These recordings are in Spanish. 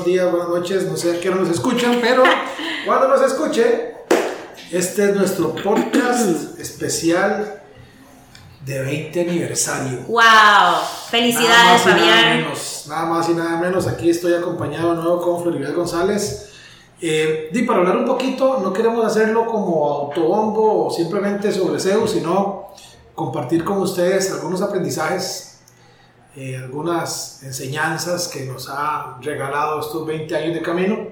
Buenos días, buenas noches, no sé a qué hora nos escuchan, pero cuando nos escuche, este es nuestro podcast especial de 20 aniversario. ¡Wow! Felicidades, nada y Nada Fabián. menos, nada más y nada menos, aquí estoy acompañado de nuevo con Floribel González. Eh, y para hablar un poquito, no queremos hacerlo como autobombo o simplemente sobre Zeus, sino compartir con ustedes algunos aprendizajes eh, algunas enseñanzas que nos ha regalado estos 20 años de camino.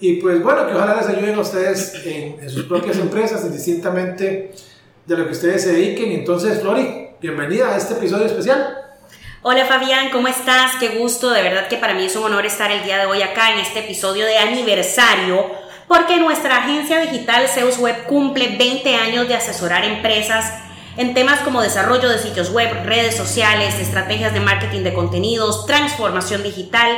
Y pues bueno, que ojalá les ayuden a ustedes en, en sus propias empresas, indistintamente de lo que ustedes se dediquen. Entonces, Flori, bienvenida a este episodio especial. Hola Fabián, ¿cómo estás? Qué gusto, de verdad que para mí es un honor estar el día de hoy acá en este episodio de aniversario, porque nuestra agencia digital Zeus Web cumple 20 años de asesorar empresas en temas como desarrollo de sitios web, redes sociales, estrategias de marketing de contenidos, transformación digital,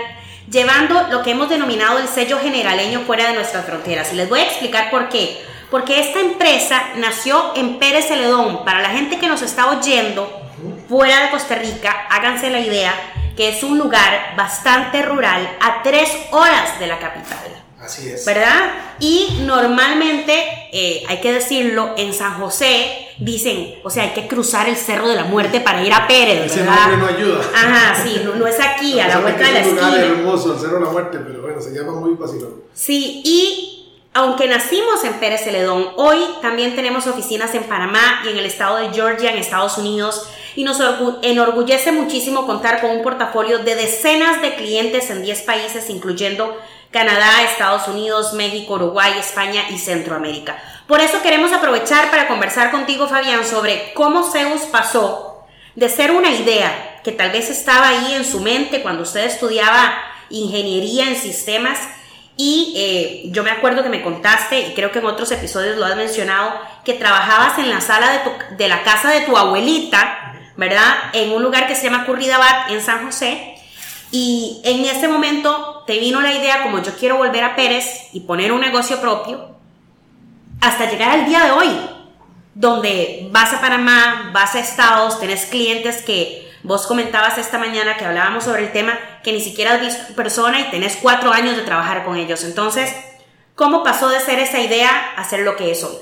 llevando lo que hemos denominado el sello generaleño fuera de nuestras fronteras. Y les voy a explicar por qué. Porque esta empresa nació en Pérez Celedón. Para la gente que nos está oyendo fuera de Costa Rica, háganse la idea que es un lugar bastante rural a tres horas de la capital. Así es. ¿verdad? Y normalmente, eh, hay que decirlo, en San José dicen, o sea, hay que cruzar el Cerro de la Muerte para ir a Pérez, Ese ¿verdad? nombre no ayuda. Ajá, sí, no, no es aquí, a la vuelta de la es un lugar esquina. hermoso, el Cerro de la Muerte, pero bueno, se llama muy vacilón. Sí, y aunque nacimos en Pérez Celedón, hoy también tenemos oficinas en Panamá y en el estado de Georgia, en Estados Unidos, y nos orgu- enorgullece muchísimo contar con un portafolio de decenas de clientes en 10 países, incluyendo Canadá, Estados Unidos, México, Uruguay, España y Centroamérica. Por eso queremos aprovechar para conversar contigo, Fabián, sobre cómo Zeus pasó de ser una idea que tal vez estaba ahí en su mente cuando usted estudiaba ingeniería en sistemas y eh, yo me acuerdo que me contaste, y creo que en otros episodios lo has mencionado, que trabajabas en la sala de, de la casa de tu abuelita, ¿verdad? En un lugar que se llama Curridabat, en San José. Y en ese momento te vino la idea, como yo quiero volver a Pérez y poner un negocio propio, hasta llegar al día de hoy, donde vas a Panamá, vas a Estados, tenés clientes que vos comentabas esta mañana que hablábamos sobre el tema, que ni siquiera has visto persona y tenés cuatro años de trabajar con ellos. Entonces, ¿cómo pasó de ser esa idea a ser lo que es hoy?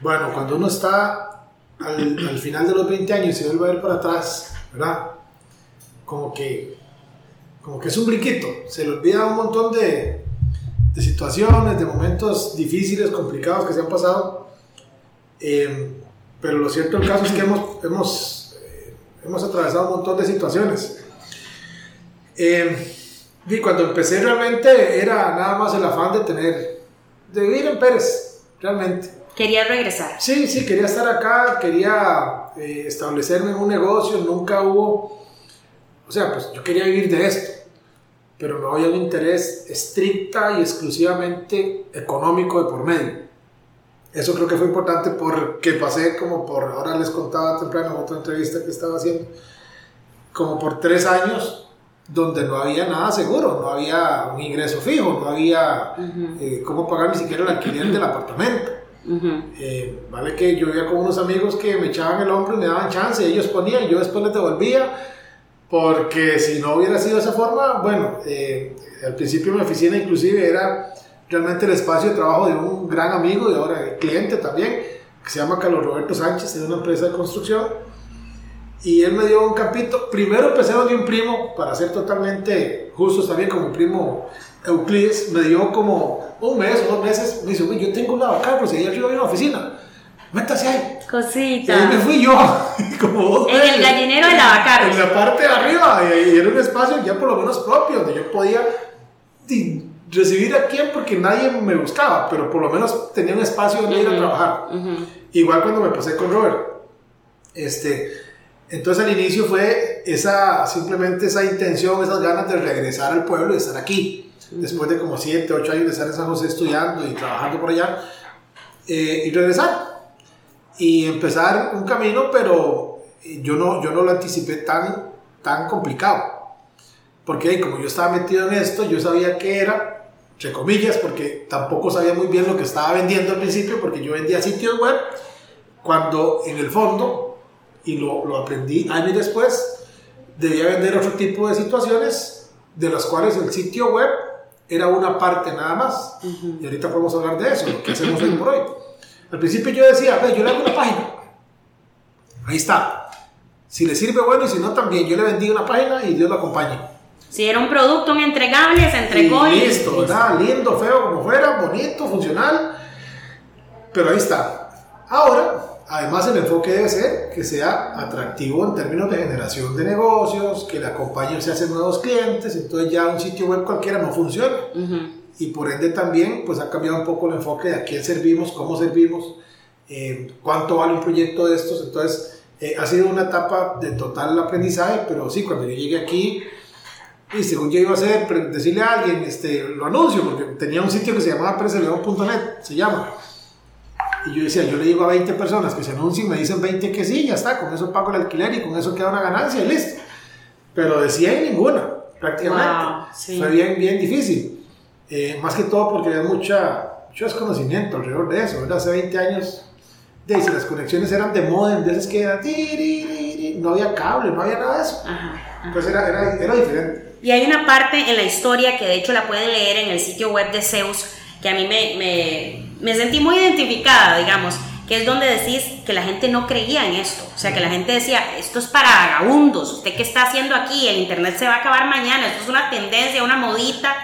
Bueno, cuando uno está al, al final de los 20 años se vuelve a ver para atrás, ¿verdad? Como que, como que es un brinquito. Se le olvida un montón de, de situaciones, de momentos difíciles, complicados que se han pasado. Eh, pero lo cierto del caso es que hemos, hemos, eh, hemos atravesado un montón de situaciones. Eh, y cuando empecé realmente era nada más el afán de tener, de vivir en Pérez, realmente. Querías regresar. Sí, sí, quería estar acá, quería eh, establecerme en un negocio, nunca hubo, o sea, pues yo quería vivir de esto, pero no había un interés estricta y exclusivamente económico de por medio. Eso creo que fue importante porque pasé como por, ahora les contaba temprano en otra entrevista que estaba haciendo, como por tres años donde no había nada seguro, no había un ingreso fijo, no había eh, cómo pagar ni siquiera el alquiler del apartamento. Ujú. Eh, vale que yo vivía con unos amigos que me echaban el hombro y me daban chance, ellos ponían, yo después les devolvía, porque si no hubiera sido de esa forma, bueno, eh, al principio mi oficina inclusive era realmente el espacio de trabajo de un gran amigo y ahora cliente también, que se llama Carlos Roberto Sánchez, es una empresa de construcción, y él me dio un campito, primero empecé donde un primo, para ser totalmente justos también, como primo Euclides, me dio como un mes o dos meses, me dice, "Uy, yo tengo un lavacarros y ahí arriba hay una oficina, métase ahí. Y ahí me Cosita. fui yo, como En el gallinero de lavacarros. En la parte de arriba, y era un espacio ya por lo menos propio, donde yo podía recibir a quien porque nadie me buscaba, pero por lo menos tenía un espacio donde ir a trabajar. Igual cuando me pasé con Robert. Este, entonces al inicio fue esa, simplemente esa intención, esas ganas de regresar al pueblo y estar aquí. Después de como 7, 8 años de estar en San José estudiando y trabajando por allá, eh, y regresar. Y empezar un camino, pero yo no, yo no lo anticipé tan, tan complicado. Porque como yo estaba metido en esto, yo sabía que era, entre comillas, porque tampoco sabía muy bien lo que estaba vendiendo al principio, porque yo vendía sitios web, cuando en el fondo, y lo, lo aprendí años después, debía vender otro tipo de situaciones, de las cuales el sitio web era una parte nada más. Y ahorita podemos hablar de eso, lo que hacemos hoy por hoy. Al principio yo decía, ve, yo le hago una página. Ahí está. Si le sirve, bueno, y si no, también. Yo le vendí una página y Dios lo acompañe. Si era un producto, un entregable, se entregó y... Listo, ¿verdad? Lindo, feo, como fuera, bonito, funcional. Pero ahí está. Ahora, además el enfoque debe ser que sea atractivo en términos de generación de negocios, que le acompañe, se hacen nuevos clientes, entonces ya un sitio web cualquiera no funciona. Y por ende también, pues ha cambiado un poco el enfoque de a quién servimos, cómo servimos, eh, cuánto vale un proyecto de estos. Entonces, eh, ha sido una etapa de total aprendizaje, pero sí, cuando yo llegué aquí, y según yo iba a hacer, decirle a alguien, este, lo anuncio, porque tenía un sitio que se llamaba preseleón.net, se llama. Y yo decía, yo le digo a 20 personas que se anuncien, me dicen 20 que sí, ya está, con eso pago el alquiler y con eso queda una ganancia y listo. Pero de 100 ninguna, prácticamente. Fue bien, bien difícil. Eh, más que todo porque había mucha, mucho desconocimiento alrededor de eso, ¿verdad? Hace 20 años, de, si las conexiones eran de modem, de esas que no había cable, no había nada de eso. Entonces era, era, era diferente. Y hay una parte en la historia que de hecho la pueden leer en el sitio web de Zeus, que a mí me, me, me, sentí muy identificada, digamos, que es donde decís que la gente no creía en esto. O sea, que la gente decía, esto es para vagabundos, ¿usted qué está haciendo aquí? El Internet se va a acabar mañana, esto es una tendencia, una modita,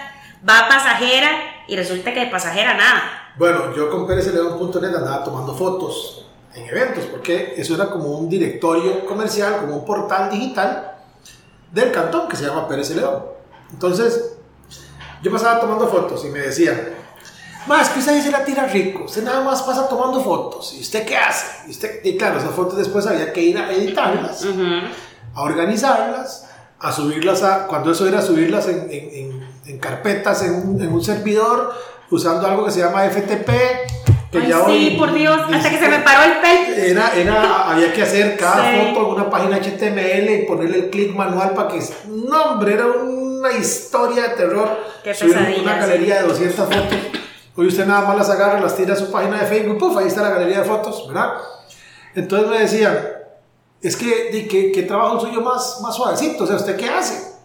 va pasajera y resulta que de pasajera nada. Bueno, yo con PérezLeón.net andaba tomando fotos en eventos, porque eso era como un directorio comercial, como un portal digital del cantón que se llama Pérez León. Entonces, yo pasaba tomando fotos y me decían, más que usted se la tira rico, usted nada más pasa tomando fotos, ¿y usted qué hace? Y, usted, y claro, esas fotos después había que ir a editarlas, a organizarlas, a subirlas a, cuando eso era subirlas en, en, en, carpetas, en un, en un servidor, usando algo que se llama FTP, Ay, sí, por Dios, hasta que se me paró el pelo. Era, era, había que hacer cada foto en una página HTML y ponerle el clic manual para que. No, hombre, era una historia de terror. Qué pesadilla. Una galería de 200 fotos. Hoy usted nada más las agarra, las tira a su página de Facebook, puff, ahí está la galería de fotos, ¿verdad? Entonces me decían, es que, ¿qué, qué trabajo suyo más, más suavecito? O sea, ¿usted qué hace?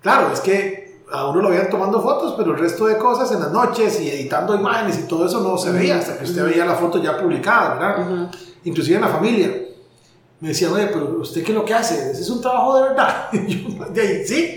Claro, es que a uno lo veían tomando fotos, pero el resto de cosas en las noches y editando imágenes y todo eso no se veía hasta que usted veía la foto ya publicada, ¿verdad? Inclusive en la familia. Me decían, oye, pero ¿usted qué es lo que hace? Ese es un trabajo de verdad. Y yo, de ahí, ¿sí?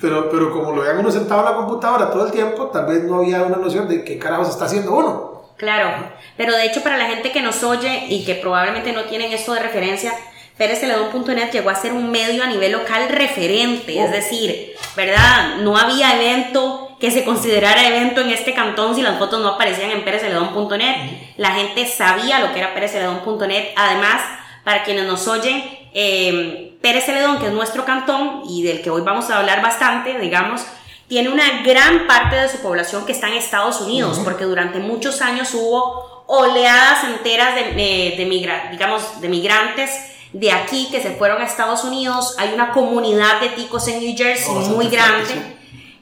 Pero, pero como lo veían uno sentado en la computadora todo el tiempo, tal vez no había una noción de qué carajos está haciendo uno. Claro, pero de hecho para la gente que nos oye y que probablemente no tienen esto de referencia, PérezCeledón.net llegó a ser un medio a nivel local referente, es oh. decir, ¿verdad? No había evento que se considerara evento en este cantón si las fotos no aparecían en PérezCeledón.net. La gente sabía lo que era PérezCeledón.net. Además, para quienes nos oyen, eh, Pérez Celedón, que es nuestro cantón y del que hoy vamos a hablar bastante, digamos, tiene una gran parte de su población que está en Estados Unidos, porque durante muchos años hubo oleadas enteras de, de, digamos, de migrantes de aquí que se fueron a Estados Unidos. Hay una comunidad de ticos en New Jersey muy grande.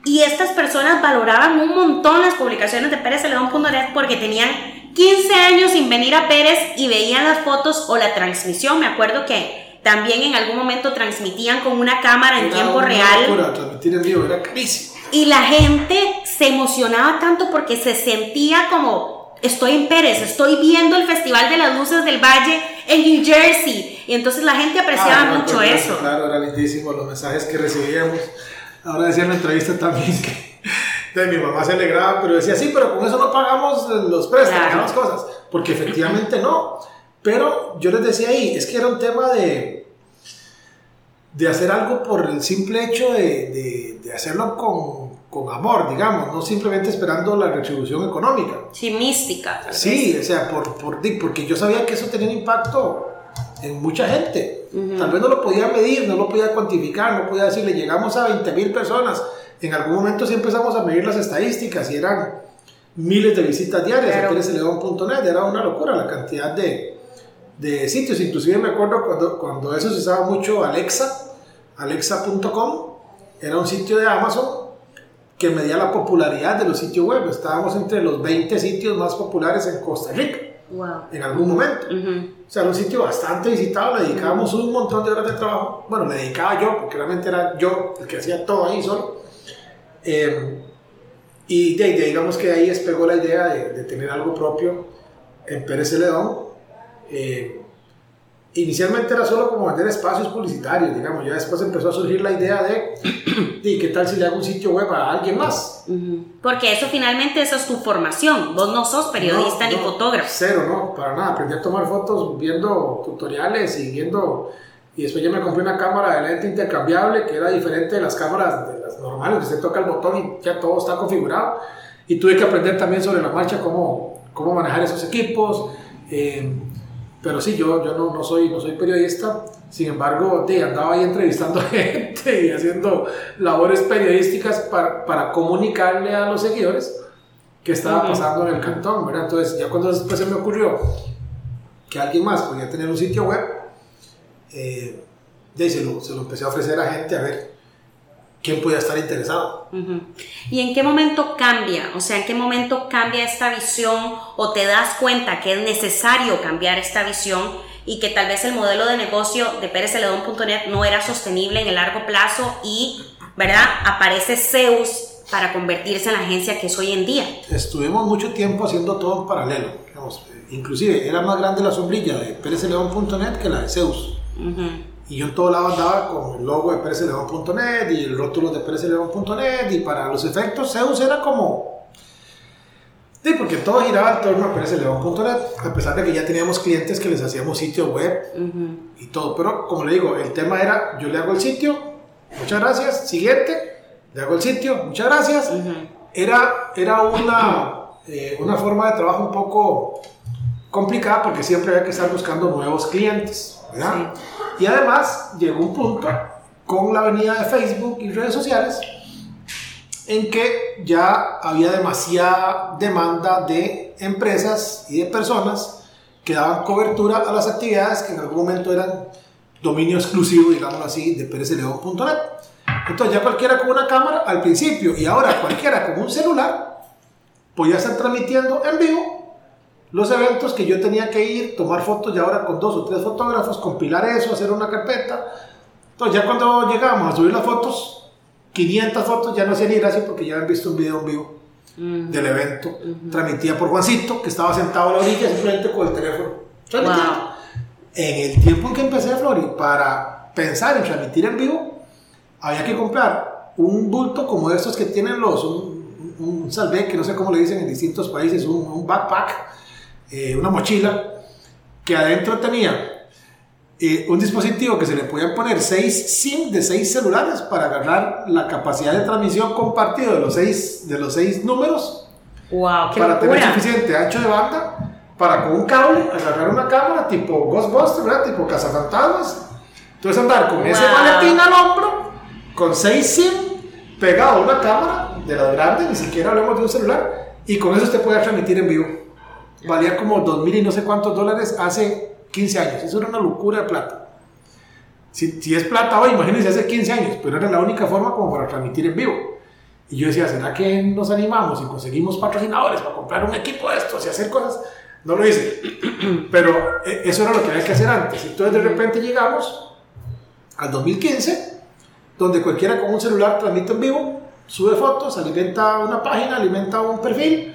Y estas personas valoraban un montón las publicaciones de Pérez Celedón.net porque tenían 15 años sin venir a Pérez y veían las fotos o la transmisión. Me acuerdo que también en algún momento transmitían con una cámara en tiempo real. transmitir en vivo, era Y la gente se emocionaba tanto porque se sentía como estoy en Pérez, estoy viendo el Festival de las Luces del Valle en New Jersey. Y entonces la gente apreciaba ah, mucho eso. Claro, era lindísimo los mensajes que recibíamos. Ahora decía en la entrevista también que de mi mamá se alegraba, pero decía, sí, pero con eso no pagamos los préstamos, las cosas. Porque efectivamente no. Pero yo les decía ahí, es que era un tema de, de hacer algo por el simple hecho de, de, de hacerlo con, con amor, digamos, no simplemente esperando la retribución económica. Sí, mística. Sí, o sea, por, por, porque yo sabía que eso tenía un impacto en mucha gente. Tal vez no lo podía medir, no lo podía cuantificar, no podía decirle, llegamos a 20 mil personas. En algún momento sí empezamos a medir las estadísticas y eran miles de visitas diarias claro. a .net Era una locura la cantidad de, de sitios. Inclusive me acuerdo cuando, cuando eso se usaba mucho Alexa, alexa.com, era un sitio de Amazon que medía la popularidad de los sitios web. Estábamos entre los 20 sitios más populares en Costa Rica. En algún momento. O sea, era un sitio bastante visitado, le dedicábamos un montón de horas de trabajo. Bueno, le dedicaba yo, porque realmente era yo el que hacía todo ahí solo. Eh, y de, digamos que ahí despegó la idea de, de, tener algo propio en Pérez Celedón. Eh, inicialmente era solo como vender espacios publicitarios, digamos, ya después empezó a surgir la idea de, de qué tal si le hago un sitio web a alguien más. Porque eso finalmente esa es tu formación, vos no sos periodista ni fotógrafo. Cero, no, para nada, aprendí a tomar fotos viendo tutoriales y viendo, y después ya me compré una cámara de lente intercambiable que era diferente de las cámaras de las normales, que se toca el botón y ya todo está configurado, y tuve que aprender también sobre la marcha cómo, cómo manejar esos equipos. Eh, pero sí, yo, yo no, no, soy, no soy periodista, sin embargo, de, andaba ahí entrevistando gente y haciendo labores periodísticas para, para comunicarle a los seguidores qué estaba pasando en el cantón, ¿verdad? Entonces, ya cuando después se me ocurrió que alguien más podía tener un sitio web, eh, de, se, lo, se lo empecé a ofrecer a gente a ver quién puede estar interesado. ¿Y en qué momento cambia? O sea, ¿en qué momento cambia esta visión o te das cuenta que es necesario cambiar esta visión y que tal vez el modelo de negocio de perezceledón.net no era sostenible en el largo plazo y, ¿verdad? Aparece Zeus para convertirse en la agencia que es hoy en día. Estuvimos mucho tiempo haciendo todo en paralelo. inclusive era más grande la sombrilla de perezceledón.net que la de Zeus. Y yo en todo lado andaba con el logo de perezleón.net y el rótulo de perezleón.net y para los efectos Zeus era como... Sí, porque todo giraba en torno a perezleón.net, a pesar de que ya teníamos clientes que les hacíamos sitio web y todo. Pero como le digo, el tema era, yo le hago el sitio, muchas gracias, siguiente, le hago el sitio, muchas gracias. Era, era una, eh, una forma de trabajo un poco complicada porque siempre había que estar buscando nuevos clientes, ¿verdad? Y además llegó un punto con la venida de Facebook y redes sociales en que ya había demasiada demanda de empresas y de personas que daban cobertura a las actividades que en algún momento eran dominio exclusivo, digamos así, de perezleón.net. Entonces ya cualquiera con una cámara al principio y ahora cualquiera con un celular podía estar transmitiendo en vivo los eventos que yo tenía que ir, tomar fotos y ahora con dos o tres fotógrafos, compilar eso, hacer una carpeta. Entonces ya cuando llegamos a subir las fotos, 500 fotos, ya no hacía ni gracia porque ya habían visto un video en vivo del evento, transmitida por Juancito, que estaba sentado a la orilla simplemente con el teléfono. En el tiempo en que empecé a Flori, para pensar en transmitir en vivo, había que comprar un bulto como estos que tienen los, un, un salve, que no sé cómo le dicen en distintos países, un, un backpack, eh, una mochila que adentro tenía eh, un dispositivo que se le podían poner seis SIM de seis celulares para agarrar la capacidad de transmisión compartido de los seis, de los seis números. Wow, para tener suficiente ancho de banda para con un cable agarrar una cámara tipo Ghostbusters, ¿verdad? tipo cazafantasmas. Entonces andar con ese maletín al hombro, con seis SIM, pegado a una cámara de las grandes, ni siquiera hablemos de un celular, y con eso usted puede transmitir en vivo valía como dos mil y no sé cuántos dólares hace 15 años. Eso era una locura de plata. Si, si, es plata hoy, imagínense hace 15 años, pero era la única forma como para transmitir en vivo. Y yo decía, ¿será que nos animamos y conseguimos patrocinadores para comprar un equipo de estos y hacer cosas? No lo hice. Pero eh, eso era lo que había que hacer antes. Entonces de repente llegamos al 2015, donde cualquiera con un celular transmite en vivo, sube fotos, alimenta una página, alimenta un perfil,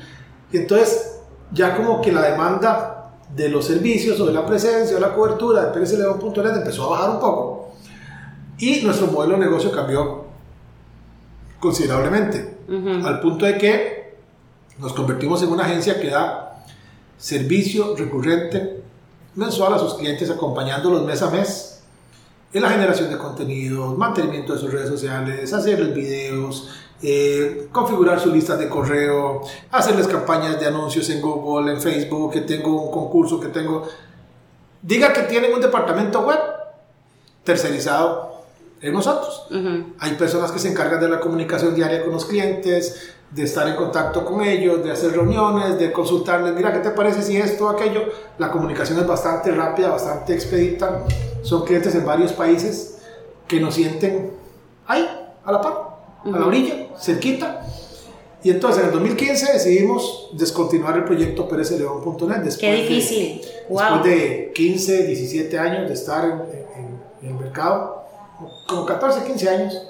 y entonces ya como que la demanda de los servicios o de la presencia o la cobertura de PRSLeón.net empezó a bajar un poco y nuestro modelo de negocio cambió considerablemente, al punto de que nos convertimos en una agencia que da servicio recurrente mensual a sus clientes acompañándolos mes a mes en la generación de contenidos, mantenimiento de sus redes sociales, hacerles videos, eh, configurar su lista de correo, hacerles campañas de anuncios en Google, en Facebook, que tengo un concurso, que tengo... diga que tienen un departamento web tercerizado en nosotros. Hay personas que se encargan de la comunicación diaria con los clientes, de estar en contacto con ellos, de hacer reuniones, de consultarles, mira, ¿qué te parece si esto o aquello? La comunicación es bastante rápida, bastante expedita. Son clientes en varios países que nos sienten ahí, a la par, a la orilla, cerquita. Y entonces en el 2015 decidimos descontinuar el proyecto PérezLeón.net. Qué difícil. De, Después de 15, 17 años de estar en, en el mercado, como 14, 15 años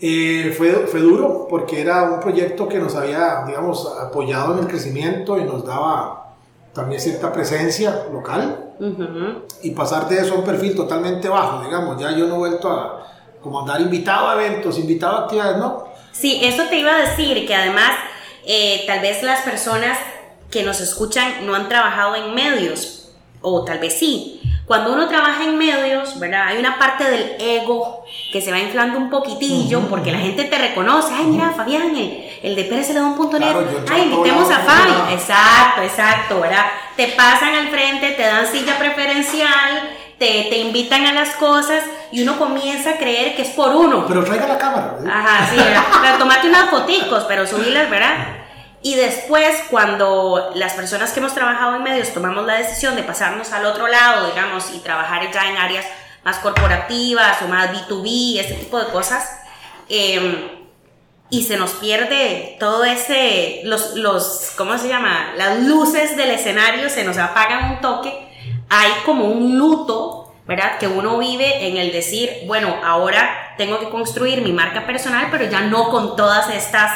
eh, fue, fue duro porque era un proyecto que nos había, digamos, apoyado en el crecimiento y nos daba también cierta presencia local. Y pasar de eso a un perfil totalmente bajo, digamos, ya yo no he vuelto a como andar invitado a eventos, invitado a actividades, ¿no? Sí, eso te iba a decir, que además eh, tal vez las personas que nos escuchan no han trabajado en medios, o tal vez sí, cuando uno trabaja en medios, ¿verdad? Hay una parte del ego que se va inflando un poquitillo porque la gente te reconoce. Ay, mira, Fabián, el, el de PérezLeón.net. Claro, Ay, invitemos a Fabi. Exacto, exacto, ¿verdad? Te pasan al frente, te dan silla preferencial, te, te, invitan a las cosas y uno comienza a creer que es por uno. Pero traiga la cámara. Ajá, sí, ¿verdad? tomate unas foticos, pero subirlas, ¿verdad? Y después, cuando las personas que hemos trabajado en medios tomamos la decisión de pasarnos al otro lado, digamos, y trabajar ya en áreas más corporativas o más B2B, ese tipo de cosas, em, y se nos pierde todo ese, los, los, ¿cómo se llama? Las luces del escenario se nos apagan un toque, hay como un luto, ¿verdad? Que uno vive en el decir, bueno, ahora tengo que construir mi marca personal, pero ya no con todas estas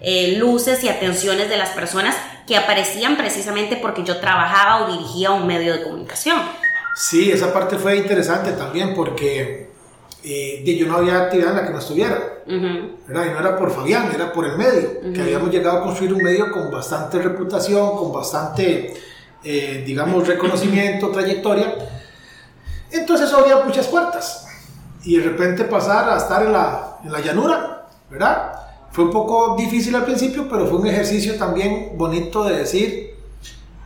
eh, luces y atenciones de las personas que aparecían precisamente porque yo trabajaba o dirigía un medio de comunicación. Sí, esa parte fue interesante también porque eh, yo no había actividad en la que no estuviera. Y no era por Fabián, era por el medio, que habíamos llegado a construir un medio con bastante reputación, con bastante, eh, digamos, reconocimiento, trayectoria. Entonces abría muchas puertas. Y de repente pasar a estar en la, en la llanura, ¿verdad? Fue un poco difícil al principio, pero fue un ejercicio también bonito de decir,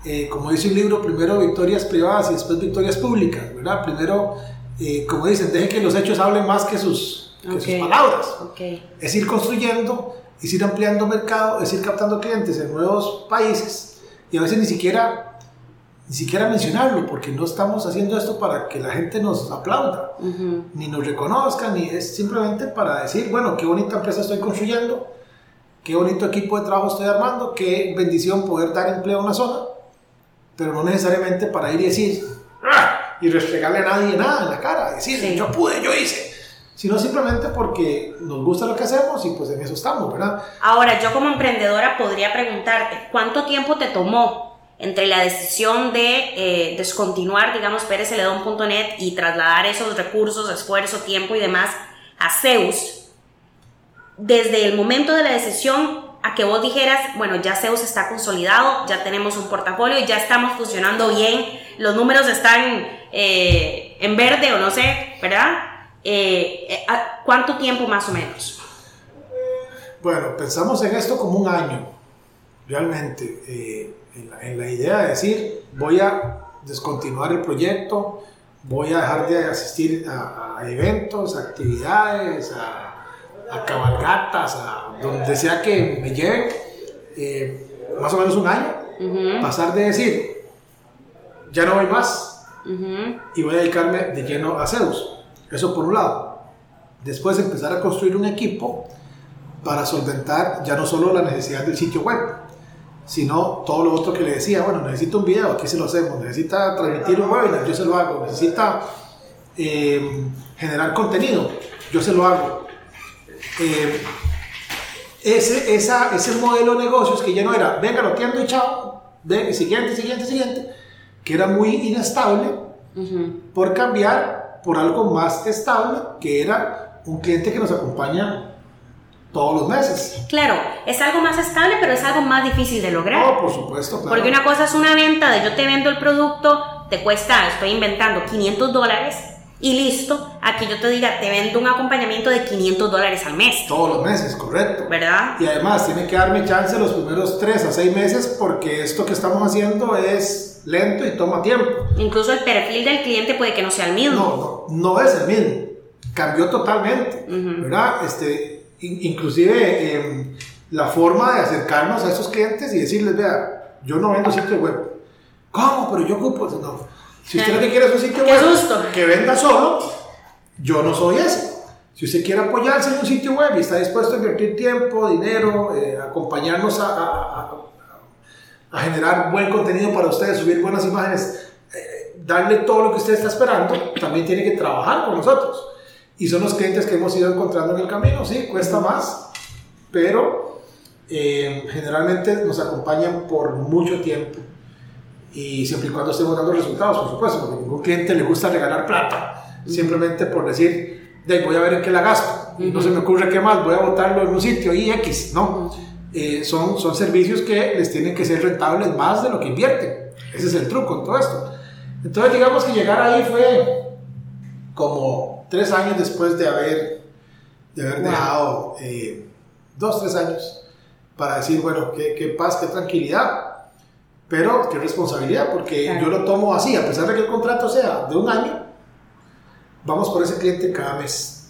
eh, como dice un libro, primero victorias privadas y después victorias públicas, ¿verdad? Primero, eh, como dicen, deje que los hechos hablen más que sus, sus palabras. Es ir construyendo, es ir ampliando mercado, es ir captando clientes en nuevos países y a veces ni siquiera ni siquiera mencionarlo, porque no estamos haciendo esto para que la gente nos aplauda, ni nos reconozca, ni es simplemente para decir, bueno, qué bonita empresa estoy construyendo, qué bonito equipo de trabajo estoy armando, qué bendición poder dar empleo a una zona, pero no necesariamente para ir y decir, ¡Ah! y restregarle a nadie nada en la cara, decir, yo pude, yo hice, sino simplemente porque nos gusta lo que hacemos y pues en eso estamos, ¿verdad? Ahora, yo como emprendedora podría preguntarte, ¿cuánto tiempo te tomó entre la decisión de eh, descontinuar, digamos, PérezLedón.net y trasladar esos recursos, esfuerzo, tiempo y demás a Zeus, desde el momento de la decisión a que vos dijeras, bueno, ya Zeus está consolidado, ya tenemos un portafolio, ya estamos funcionando bien, los números están eh, en verde o no sé, ¿verdad? Eh, ¿Cuánto tiempo más o menos? Bueno, pensamos en esto como un año, realmente en la, idea de decir, voy a descontinuar el proyecto, voy a dejar de asistir a, eventos, a actividades, a, cabalgatas, a donde sea que me lleven, eh, más o menos un año, pasar de decir, ya no voy más y voy a dedicarme de lleno a Zeus. Eso por un lado. Después empezar a construir un equipo para solventar ya no solo la necesidad del sitio web, sino todo lo otro que le decía, bueno, necesito un video, aquí se lo hacemos, necesita transmitir un webinar, yo se lo hago, necesita eh, generar contenido, yo se lo hago. Eh, ese, esa, ese modelo de negocios que ya no era, venga, lo atiendo y chao, de, siguiente, siguiente, siguiente, que era muy inestable, por cambiar por algo más estable, que era un cliente que nos acompaña todos los meses. Claro, es algo más estable, pero es algo más difícil de lograr. Oh, por supuesto, Porque una cosa es una venta de yo te vendo el producto, te cuesta, estoy inventando 500 dólares y listo. Aquí yo te diga, te vendo un acompañamiento de 500 dólares al mes. Todos los meses, correcto. ¿Verdad? Y además tiene que darme chance los primeros 3 a 6 meses porque esto que estamos haciendo es es lento y toma tiempo. Incluso el perfil del cliente puede que no sea el mismo. No, no, no es el mismo. Cambió totalmente, ¿verdad? Este, inclusive em, la forma de acercarnos a esos clientes y decirles, vea, yo no vendo sitio web. ¿Cómo? Pero yo ocupo... No. Si usted lo que quiere es un sitio web que venda solo, yo no soy ese. Si usted quiere apoyarse en un sitio web y está dispuesto a invertir tiempo, dinero, eh, acompañarnos a, a, generar buen contenido para ustedes, subir buenas imágenes, eh, darle todo lo que usted está esperando, también tiene que trabajar con nosotros. Y son los clientes que hemos ido encontrando en el camino, sí, cuesta más, pero eh, generalmente nos acompañan por mucho tiempo. Y siempre y cuando estemos dando resultados, por supuesto, porque a ningún cliente le gusta regalar plata, simplemente por decir, de voy a ver en qué la gasto, y no se me ocurre qué más, voy a botarlo en un sitio y X, ¿no? Eh, son, son servicios que les tienen que ser rentables más de lo que invierten. Ese es el truco en todo esto. Entonces, digamos que llegar ahí fue como tres años después de haber, de haber dejado, eh, dos, tres años, para decir, bueno, qué, qué, paz, qué tranquilidad, pero qué responsabilidad, porque yo lo tomo así, a pesar de que el contrato sea de un año, vamos por ese cliente cada mes.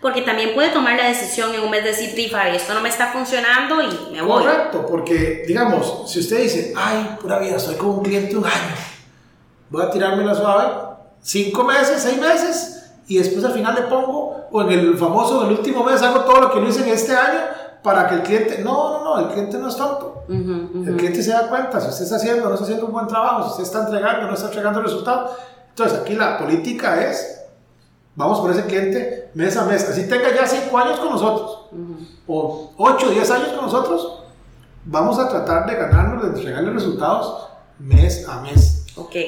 Porque también puede tomar la decisión en un mes de decir, Tifa, esto no me está funcionando y me voy. Correcto, porque digamos, si usted dice, ay, pura vida, estoy con un cliente un año, voy a tirarme la suave, cinco meses, seis meses, y después al final le pongo, o en el famoso, en el último mes hago todo lo que no hice en este año para que el cliente, no, no, no, el cliente no es tonto. El cliente se da cuenta si usted está haciendo, no está haciendo un buen trabajo, si usted está entregando, no está entregando resultados. Entonces aquí la política es, vamos por ese cliente mes a mes, así tenga ya cinco años con nosotros, o ocho, diez años con nosotros, vamos a tratar de ganarnos, de entregarle resultados mes a mes.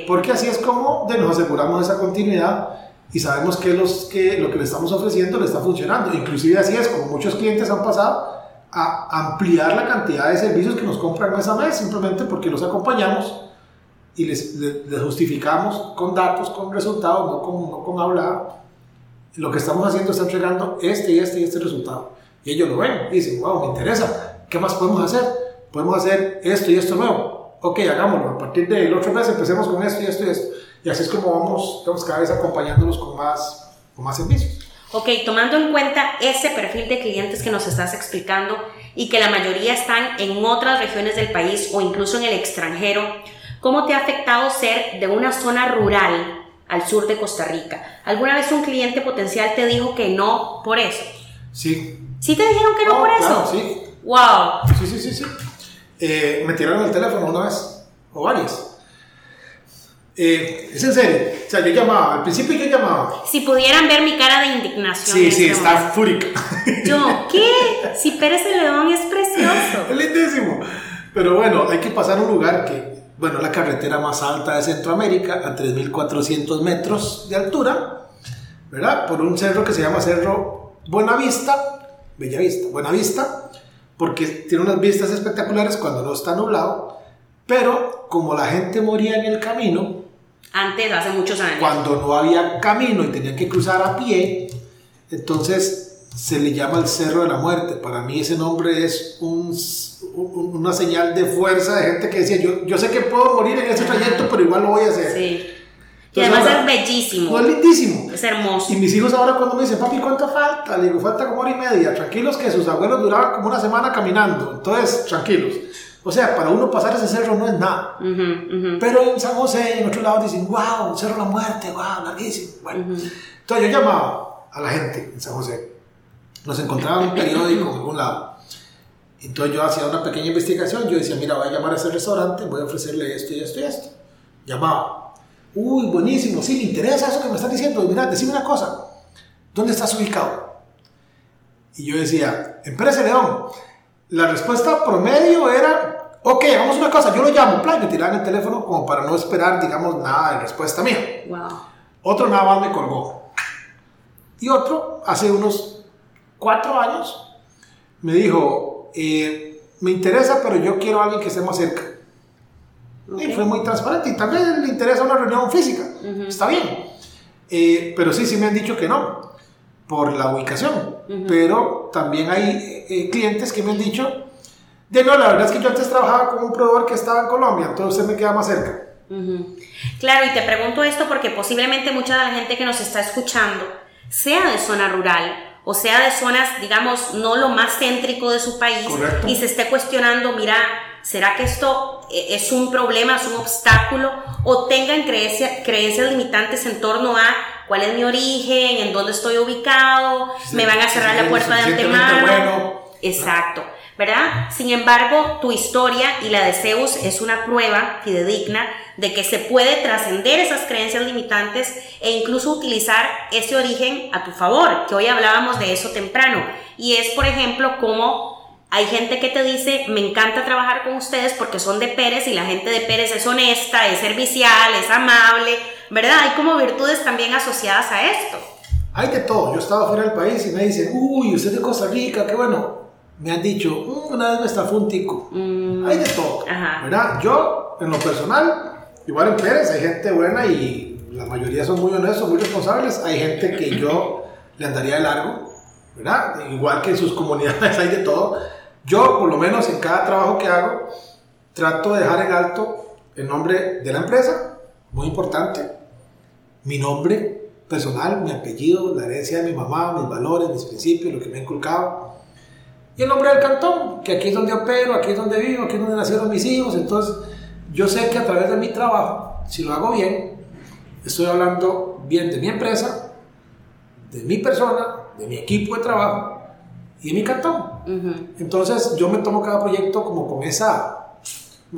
Porque así es como de nos aseguramos esa continuidad y sabemos que, los, que lo que le estamos ofreciendo le está funcionando. Inclusive así es como muchos clientes han pasado a ampliar la cantidad de servicios que nos compran mes a mes, simplemente porque los acompañamos y les, justificamos con datos, con resultados, no con, no con hablar. Lo que estamos haciendo está entregando este y este y este resultado. Y ellos lo ven y dicen, wow, me interesa, ¿qué más podemos hacer? Podemos hacer esto y esto nuevo ok, hagámoslo, a partir del otro mes empecemos con esto y esto y esto. Y así es como vamos, vamos cada vez acompañándolos con más, con más servicios. Ok, tomando en cuenta ese perfil de clientes que nos estás explicando y que la mayoría están en otras regiones del país o incluso en el extranjero, ¿cómo te ha afectado ser de una zona rural al sur de Costa Rica? ¿Alguna vez un cliente potencial te dijo que no por eso? Sí. ¿Sí te dijeron que no, por eso? Sí. ¡Wow! Sí, sí, sí, sí. Eh, me tiraron el teléfono una vez, o varias. Eh, es en serio. O sea, yo llamaba, al principio yo llamaba. Si pudieran ver mi cara de indignación. Sí, sí, está fúrica. Yo, ¿qué? Si Pérez León es precioso. Es lindísimo. Pero bueno, hay que pasar a un lugar que, bueno, la carretera más alta de Centroamérica, a 3.400 metros de altura, ¿verdad? Por un cerro que se llama Cerro Buenavista, Bellavista, Buenavista porque tiene unas vistas espectaculares cuando no está nublado, pero como la gente moría en el camino, antes, hace muchos años, cuando no había camino y tenían que cruzar a pie, entonces se le llama el Cerro de la Muerte. Para mí ese nombre es un, una señal de fuerza de gente que decía, yo, yo sé que puedo morir en ese trayecto, pero igual lo voy a hacer. Sí. Y además es bellísimo. es lindísimo. Es hermoso. Y mis hijos ahora cuando me dicen, papi, ¿cuánto falta? Le digo, falta como hora y media. Tranquilos que sus abuelos duraban como una semana caminando. Entonces, tranquilos. O sea, para uno pasar ese cerro no es nada. Pero en San José y en otros lados dicen, wow, Cerro la Muerte, wow, larguísimo. Bueno, entonces yo llamaba a la gente en San José. Nos encontraba en un periódico en algún lado. Entonces yo hacía una pequeña investigación. Yo decía, mira, voy a llamar a ese restaurante, voy a ofrecerle esto y esto y esto. Llamaba Uy, buenísimo, sí, me interesa eso que me estás diciendo. Mira, decime una cosa. ¿Dónde estás ubicado? Y yo decía, Pérez León. La respuesta promedio era, ok, hagamos una cosa, yo lo llamo, plan, me tiraban el teléfono como para no esperar, digamos, nada de respuesta mía. Wow. Otro nada más me colgó. Y otro, hace unos cuatro años, me dijo, eh, me interesa, pero yo quiero a alguien que esté más cerca. Y fue muy transparente. Y también le interesa una reunión física. Está bien. Eh, pero sí, sí me han dicho que no, por la ubicación. Pero también hay eh, clientes que me han dicho, De no, la verdad es que yo antes trabajaba con un proveedor que estaba en Colombia, entonces usted me queda más cerca. Claro, y te pregunto esto porque posiblemente mucha de la gente que nos está escuchando sea de zona rural o sea de zonas, digamos, no lo más céntrico de su país y se esté cuestionando, mira, ¿será que esto e-, es un problema, es un obstáculo? O tengan creencias, creencias limitantes en torno a cuál es mi origen, en dónde estoy ubicado, me van a cerrar la puerta de antemano. Exacto. ¿verdad? Sin embargo, tu historia y la de Zeus es una prueba fidedigna de que se puede trascender esas creencias limitantes e incluso utilizar ese origen a tu favor, que hoy hablábamos de eso temprano. Y es, por ejemplo, como hay gente que te dice, me encanta trabajar con ustedes porque son de Pérez y la gente de Pérez es honesta, es servicial, es amable, ¿verdad? Hay como virtudes también asociadas a esto. Hay de todo. Yo estaba fuera del país y me dicen, uy, usted es de Costa Rica, qué bueno me han dicho, mm, una vez me estafó un tico. Mm. Hay de todo. ¿verdad? Yo, en lo personal, igual en Pérez hay gente buena y la mayoría son muy honestos, muy responsables. Hay gente que yo le andaría de largo, ¿verdad? Igual que en sus comunidades hay de todo. Yo, por lo menos en cada trabajo que hago, trato de dejar en alto el nombre de la empresa, muy importante, mi nombre personal, mi apellido, la herencia de mi mamá, mis valores, mis principios, lo que me ha inculcado y el nombre del cantón, que aquí es donde opero, aquí es donde vivo, aquí es donde nacieron mis hijos. Entonces, yo sé que a través de mi trabajo, si lo hago bien, estoy hablando bien de mi empresa, de mi persona, de mi equipo de trabajo y mi cantón. Entonces, yo me tomo cada proyecto como con esa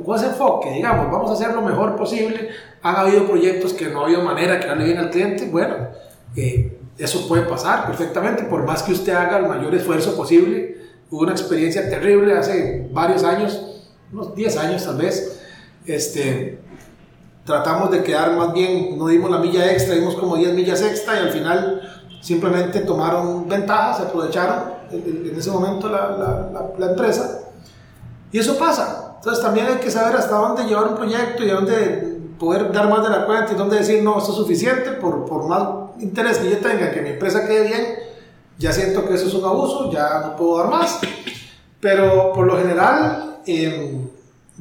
con ese enfoque, digamos, vamos a hacer lo mejor posible. Han habido proyectos que no ha habido manera que darle bien al cliente, bueno, eh, eso puede pasar perfectamente, por más que usted haga el mayor esfuerzo posible, Hubo una experiencia terrible hace varios años, unos 10 años tal vez. Este, tratamos de quedar más bien, no dimos la milla extra, dimos como 10 millas extra y al final simplemente tomaron ventaja, se aprovecharon en, ese momento la, la, la, empresa. Y eso pasa. Entonces también hay que saber hasta dónde llevar un proyecto y dónde poder dar más de la cuenta y dónde decir no, esto es suficiente por, por más interés que yo tenga, que mi empresa quede bien ya siento que eso es un abuso, ya no puedo dar más. Pero por lo general, em,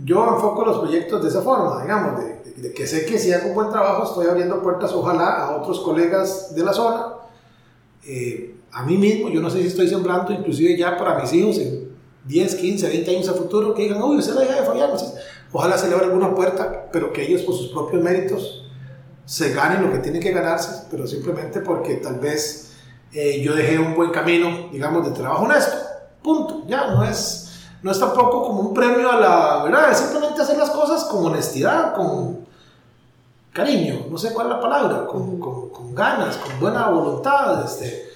yo enfoco los proyectos de esa forma, digamos, de, que sé que si hago un buen trabajo estoy abriendo puertas, ojalá, a otros colegas de la zona. Eh, a mí mismo, yo no sé si estoy sembrando, inclusive ya para mis hijos en 10, 15, 20 años a futuro, que digan, uy, usted es la hija de Fabián. ojalá se le abra alguna puerta, pero que ellos por sus propios méritos se ganen lo que tienen que ganarse, pero simplemente porque tal vez eh, yo dejé un buen camino, digamos, de trabajo honesto. Punto. Ya, no es, no es tampoco como un premio a la verdad, es simplemente hacer las cosas con honestidad, con cariño, no sé cuál es la palabra, con, con, con ganas, con buena voluntad. Este.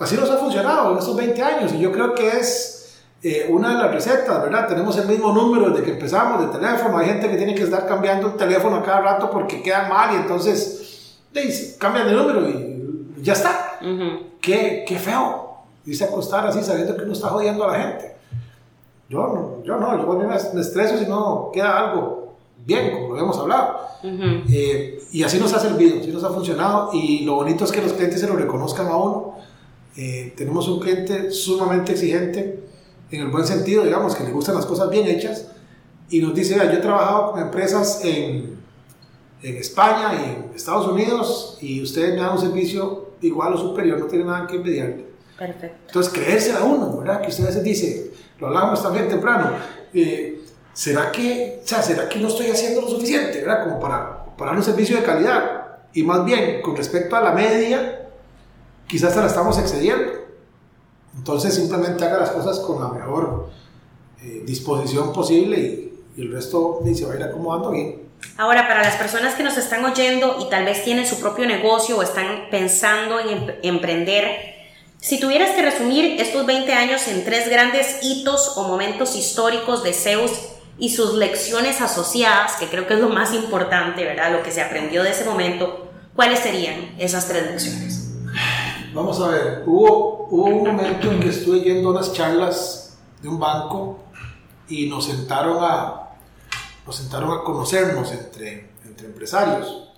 Así nos ha funcionado en estos 20 años y yo creo que es eh, una de las recetas, ¿verdad? Tenemos el mismo número desde que empezamos de teléfono. Hay gente que tiene que estar cambiando el teléfono a cada rato porque queda mal y entonces cambian de número y ya está. qué, qué feo irse a acostar así sabiendo que uno está jodiendo a la gente. Yo no, yo no, yo me, estreso si no queda algo bien, como lo hemos hablado. Eh, y así nos ha servido, así nos ha funcionado. Y lo bonito es que los clientes se lo reconozcan a uno. Eh, tenemos un cliente sumamente exigente, en el buen sentido, digamos, que le gustan las cosas bien hechas. Y nos dice, yo he trabajado con empresas en, en España y en Estados Unidos y ustedes me dan un servicio igual o superior, no tiene nada que envidiarle. Perfecto. Entonces, creerse a uno, ¿verdad? Que usted a veces dice, lo hablábamos también temprano, eh, ¿será, que, o sea, ¿será que no estoy haciendo lo suficiente, ¿verdad? Como para, para un servicio de calidad. Y más bien, con respecto a la media, quizás se la estamos excediendo. Entonces, simplemente haga las cosas con la mejor eh, disposición posible y, y, el resto se va a ir acomodando bien. Ahora, para las personas que nos están oyendo y tal vez tienen su propio negocio o están pensando en emprender, si tuvieras que resumir estos 20 años en tres grandes hitos o momentos históricos de Zeus y sus lecciones asociadas, que creo que es lo más importante, ¿verdad? Lo que se aprendió de ese momento, ¿cuáles serían esas tres lecciones? Vamos a ver, hubo, hubo un momento en que estuve yendo a unas charlas de un banco y nos sentaron a, nos sentaron a conocernos entre, entre empresarios,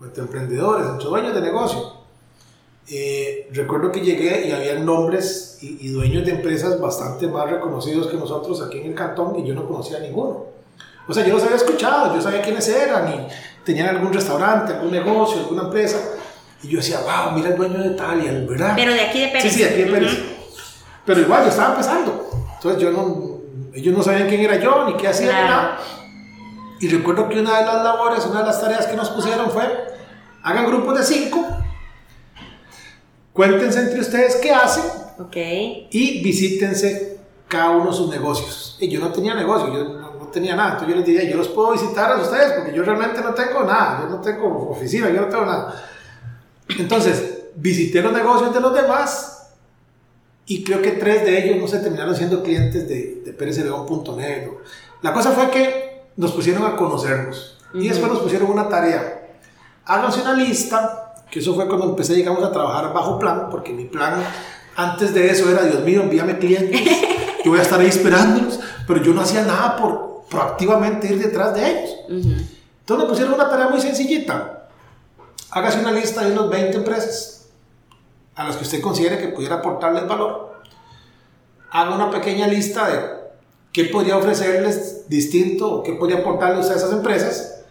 entre emprendedores, entre dueños de negocio. eh, recuerdo que llegué y había nombres y, y, dueños de empresas bastante más reconocidos que nosotros aquí en el cantón y yo no conocía a ninguno. O sea, yo los había escuchado, yo sabía quiénes eran y tenían algún restaurante, algún negocio, alguna empresa. Y yo decía, wow, mira el dueño de tal y el verdad. Pero de aquí de Pérez. Sí, sí, de aquí de Pérez. Pero igual yo estaba empezando. Entonces yo no, ellos no sabían quién era yo, ni qué hacía, ni nada. Y recuerdo que una de las labores, una de las tareas que nos pusieron fue, hagan grupos de cinco, cuéntense entre ustedes qué hacen okay. y visítense cada uno sus negocios. Y yo no tenía negocio, yo no, no, tenía nada. Entonces yo les diría, yo los puedo visitar a ustedes porque yo realmente no tengo nada, yo no tengo oficina, yo no tengo nada. Entonces, visité los negocios de los demás y creo que tres de ellos no se terminaron siendo clientes de, de PérezLeón.net. La cosa fue que nos pusieron a conocernos uh -huh. y después nos pusieron una tarea. Háganse una lista, que eso fue cuando empecé, digamos, a trabajar bajo plan, porque mi plan antes de eso era, Dios mío, envíame clientes, yo voy a estar ahí esperándolos, pero yo no hacía nada por proactivamente ir detrás de ellos. Uh -huh. Entonces me pusieron una tarea muy sencillita. Hágase una lista de unos 20 empresas a las que usted considere que pudiera aportarles valor. Haga una pequeña lista de qué podría ofrecerles distinto o qué podría aportarles a esas empresas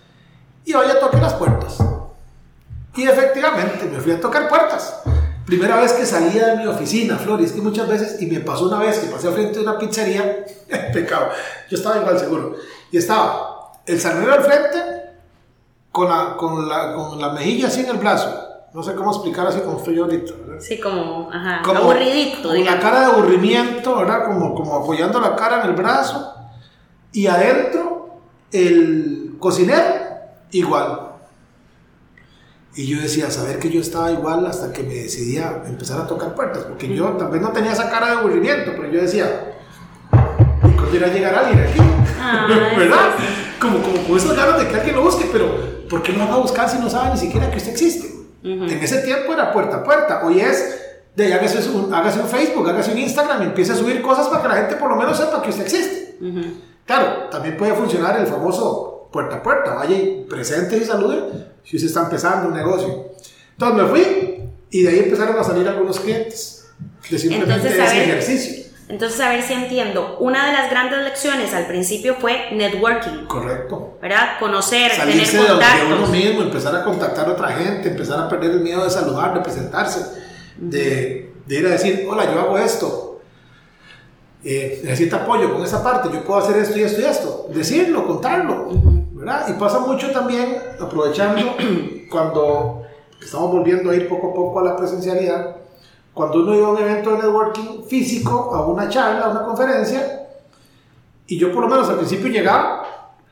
y vaya a tocar las puertas. Y efectivamente me fui a tocar puertas. Primera vez que salía de mi oficina, Flor, y es que muchas veces, y me pasó una vez que pasé al frente de una pizzería, pecado, yo estaba igual seguro, y estaba el salero al frente con la, con, la, con la mejilla así en el brazo, no sé cómo explicar así como estoy ahorita. ¿verdad? Sí, como, ajá, como aburridito. Con digamos. la cara de aburrimiento, ¿verdad? Como, como apoyando la cara en el brazo. Y adentro, el cocinero, igual. Y yo decía, saber que yo estaba igual hasta que me decidí a empezar a tocar puertas. Porque yo tal vez no tenía esa cara de aburrimiento, pero yo decía, ¿y cuándo irá a llegar alguien aquí? Ah, ¿Verdad? Como, como con esas ganas de que alguien lo busque, pero ¿por qué no van a buscar si no saben ni siquiera que usted existe? Uh -huh. En ese tiempo era puerta a puerta. Hoy es de hágase un, hágase un Facebook, hágase un Instagram y empiece a subir cosas para que la gente por lo menos sepa que usted existe. Uh -huh. Claro, también puede funcionar el famoso puerta a puerta. Vaya y presente y salude si usted está empezando un negocio. Entonces me fui y de ahí empezaron a salir algunos clientes de simplemente Entonces, ese ver, ejercicio. Entonces, a ver si entiendo. Una de las grandes lecciones al principio fue networking. Correcto. ¿Verdad? Conocer, Salirse tener contactos. de uno mismo, empezar a contactar a otra gente, empezar a perder el miedo de saludar, de presentarse, de, de ir a decir, hola, yo hago esto. Eh, necesita apoyo con esa parte, yo puedo hacer esto y esto y esto. Decirlo, contarlo. ¿verdad? Y pasa mucho también, aprovechando cuando estamos volviendo a ir poco a poco a la presencialidad, cuando uno iba a un evento de networking físico, a una charla, a una conferencia, y yo por lo menos al principio llegaba,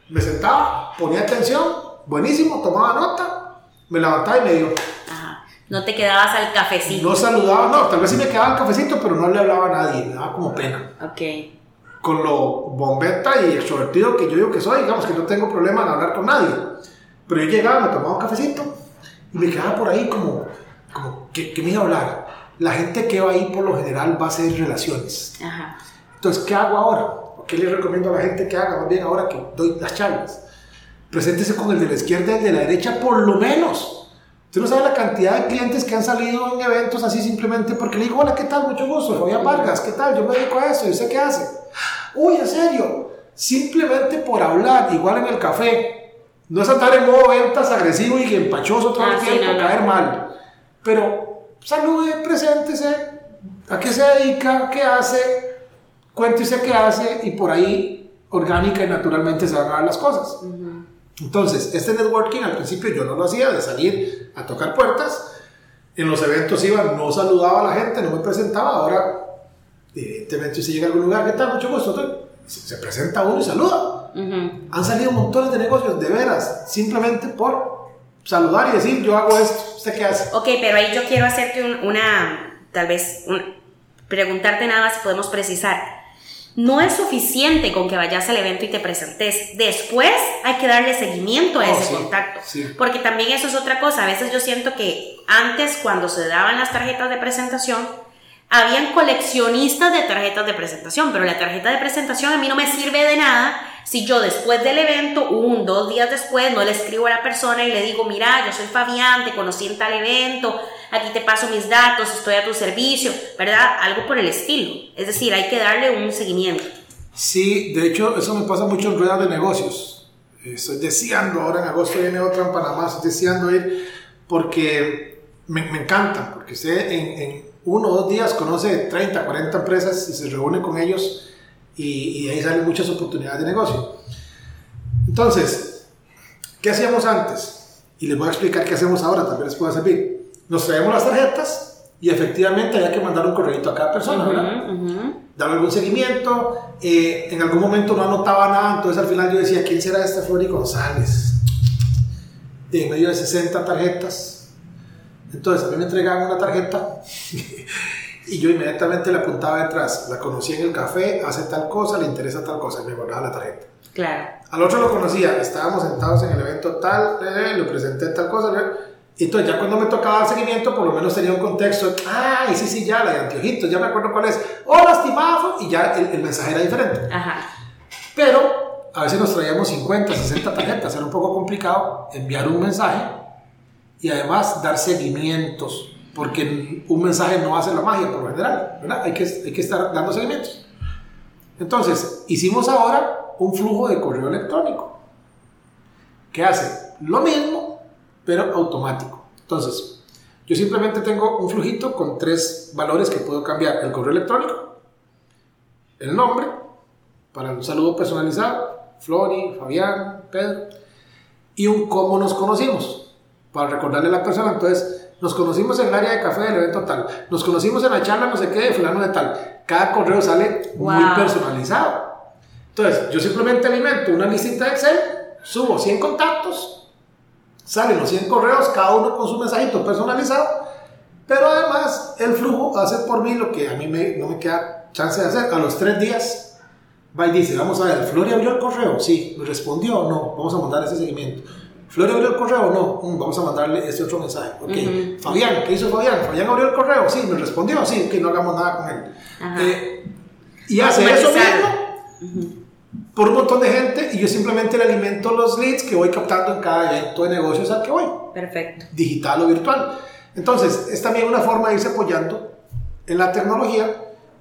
me sentaba, ponía atención, buenísimo, tomaba nota, me levantaba y me digo... No te quedabas al cafecito. No saludaba, no, tal vez sí me quedaba al cafecito, pero no le hablaba a nadie, me daba como pena. Ok. Con lo bombeta y extrovertido que yo digo que soy, digamos que no tengo problema en hablar con nadie. Pero yo llegaba, me tomaba un cafecito y me quedaba por ahí como, como que, que me iba a hablar la gente que va ahí por lo general va a hacer relaciones. Ajá. Entonces, ¿qué hago ahora? ¿Qué le recomiendo a la gente que haga? Más bien ahora que doy las charlas. Preséntese con el de la izquierda y el de la derecha por lo menos. Usted no sabe la cantidad de clientes que han salido en eventos así simplemente porque le digo, hola, ¿qué tal? Mucho gusto, Fabián Vargas, ¿qué tal? Yo me dedico a eso, ¿y usted qué hace? Uy, ¿en serio? Simplemente por hablar, igual en el café. No es andar en modo ventas agresivo y empachoso todo Ah, el sí, tiempo, no, no. caer mal. Pero salude, preséntese, a qué se dedica, qué hace, cuéntese qué hace y por ahí orgánica y naturalmente se van a dar las cosas. Uh -huh. Entonces, este networking al principio yo no lo hacía de salir a tocar puertas. En los eventos iba, no saludaba a la gente, no me presentaba. Ahora, evidentemente, usted llega a algún lugar, ¿qué tal? Mucho gusto. Se presenta uno y saluda. Uh -huh. Han salido montones de negocios, de veras, simplemente por saludar y decir, yo hago esto, ¿usted qué hace? Ok, pero ahí yo quiero hacerte un, una, tal vez, un, preguntarte nada más si podemos precisar. No es suficiente con que vayas al evento y te presentes. Después hay que darle seguimiento a Oh, ese sí, contacto. sí. Porque también eso es otra cosa. A veces yo siento que antes, cuando se daban las tarjetas de presentación, habían coleccionistas de tarjetas de presentación, pero la tarjeta de presentación a mí no me sirve de nada si yo después del evento, un, dos días después, no le escribo a la persona y le digo, mira, yo soy Fabián, te conocí en tal evento, aquí te paso mis datos, estoy a tu servicio, ¿verdad? Algo por el estilo. Es decir, hay que darle un seguimiento. Sí, de hecho, eso me pasa mucho en ruedas de negocios. Estoy deseando, ahora en agosto viene otra en Panamá, estoy deseando ir porque me, me encanta, porque usted en, en uno o dos días conoce 30, 40 empresas y se reúne con ellos y, y ahí salen muchas oportunidades de negocio. Entonces, ¿qué hacíamos antes? Y les voy a explicar qué hacemos ahora, también les puede servir. Nos traemos las tarjetas y efectivamente había que mandar un correo a cada persona, ¿verdad? Ujú, ujú. Dar algún seguimiento. eh, en algún momento no anotaba nada, entonces al final yo decía, ¿quién será esta Flori González? De en medio de 60 tarjetas. Entonces a mí me entregaban una tarjeta y yo inmediatamente le apuntaba detrás. La conocí en el café, hace tal cosa, le interesa tal cosa y me guardaba la tarjeta. Claro. Al otro lo conocía, estábamos sentados en el evento tal, eh, le presenté tal cosa. eh, y entonces ya cuando me tocaba dar seguimiento, por lo menos tenía un contexto. Ah, y sí, sí, ya, la de anteojitos, ya me acuerdo cuál es. Hola, estimado. Y ya el, el mensaje era diferente. Ajá. Pero a veces nos traíamos 50, 60 tarjetas, era un poco complicado enviar un mensaje y además dar seguimientos, porque un mensaje no hace la magia por lo general, ¿verdad? Hay que, hay que estar dando seguimientos. Entonces, hicimos ahora un flujo de correo electrónico que hace lo mismo, pero automático. Entonces, yo simplemente tengo un flujito con tres valores que puedo cambiar. El correo electrónico, el nombre, para un saludo personalizado, Flori, Fabián, Pedro, y un cómo nos conocimos, para recordarle a la persona. Entonces, nos conocimos en el área de café del evento tal, nos conocimos en la charla no sé qué de fulano de tal. Cada correo sale muy personalizado. Entonces, yo simplemente alimento una listita de Excel, subo 100 contactos, salen los 100 correos, cada uno con su mensajito personalizado, pero además el flujo hace por mí lo que a mí me- no me queda chance de hacer. A los tres días va y dice, vamos a ver, ¿Flori abrió el correo? Sí, ¿me respondió? No, vamos a mandar ese seguimiento. ¿Flori abrió el correo? No, Mm, vamos a mandarle este otro mensaje. Fabián, ¿qué hizo Fabián? Fabián abrió el correo, sí, me respondió, sí, que no hagamos nada con él. Eh, y hace eso mismo por un montón de gente y yo simplemente le alimento los leads que voy captando en cada evento de negocios al que voy Perfecto. digital o virtual. Entonces, es también una forma de irse apoyando en la tecnología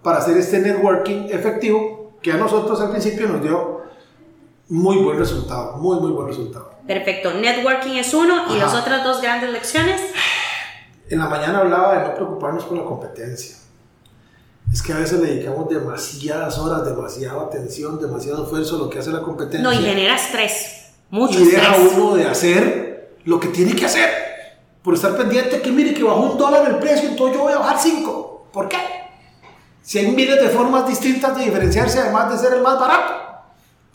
para hacer este networking efectivo que a nosotros al principio nos dio muy buen resultado, muy, muy buen resultado. Perfecto. Networking es uno y las otras dos grandes lecciones. En la mañana hablaba de no preocuparnos por la competencia. Es que a veces le dedicamos demasiadas horas, demasiada atención, demasiado esfuerzo a lo que hace la competencia. No, y genera estrés. Mucho y deja estrés. uno de hacer lo que tiene que hacer. Por estar pendiente que mire que bajó un dólar el precio, entonces yo voy a bajar 5. ¿Por qué? Si hay miles de formas distintas de diferenciarse además de ser el más barato.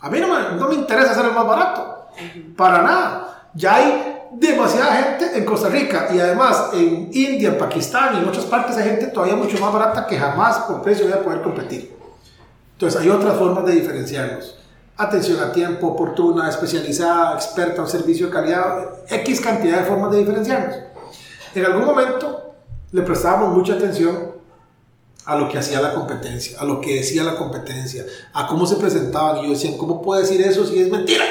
A mí no me, no me interesa ser el más barato. Para nada. Ya hay demasiada gente en Costa Rica y además en India, en Pakistán y en otras partes hay gente todavía mucho más barata que jamás por precio voy a poder competir. Entonces hay otras formas de diferenciarnos. Atención a tiempo, oportuna, especializada, experta, un servicio de calidad, X cantidad de formas de diferenciarnos. En algún momento le prestábamos mucha atención a lo que hacía la competencia, a lo que decía la competencia, a cómo se presentaban. Y yo decía, ¿cómo puede decir eso si es mentira?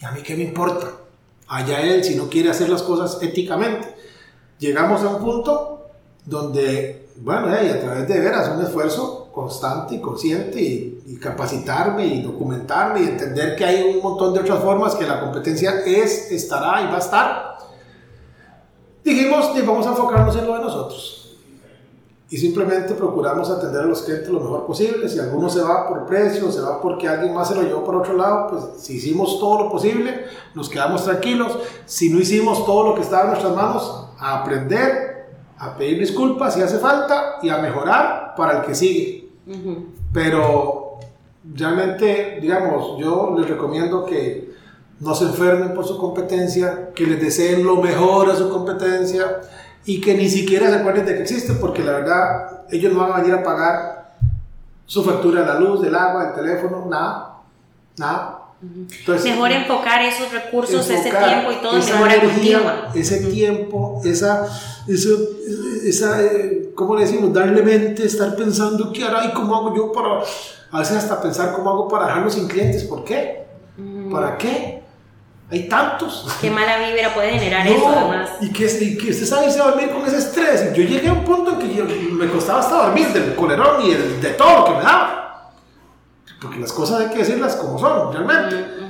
¿Y a mí qué me importa? Allá él, si no quiere hacer las cosas éticamente. Llegamos a un punto donde, bueno, eh, y a través de veras, un esfuerzo constante y consciente y, y capacitarme y documentarme y entender que hay un montón de otras formas que la competencia es, estará y va a estar. Dijimos, "Ni vamos a enfocarnos en lo de nosotros y simplemente procuramos atender a los clientes lo mejor posible. Si alguno se va por precio, se va porque alguien más se lo llevó por otro lado, pues si hicimos todo lo posible, nos quedamos tranquilos. Si no hicimos todo lo que estaba en nuestras manos, a aprender, a pedir disculpas si hace falta y a mejorar para el que sigue. Ujú. Pero realmente, digamos, yo les recomiendo que no se enfermen por su competencia, que les deseen lo mejor a su competencia y que ni siquiera se acuerden de que existen, porque la verdad, ellos no van a venir a pagar su factura de la luz, del agua, del teléfono, nada, nada. Entonces, mejor enfocar esos recursos, ese tiempo y todo en mejora continua. Ese tiempo, esa, eso, esa, eh, ¿cómo le decimos? Darle mente, estar pensando qué hará y cómo hago yo para, a veces hasta pensar cómo hago para dejarlo sin clientes. ¿Por qué? ¿Para qué? Hay tantos. Qué mala vibra puede generar eso, además. Y que, y que usted sabe irse a dormir con ese estrés. Yo llegué a un punto en que yo, me costaba hasta dormir del colerón y de todo lo que me daba porque las cosas hay que decirlas como son, realmente.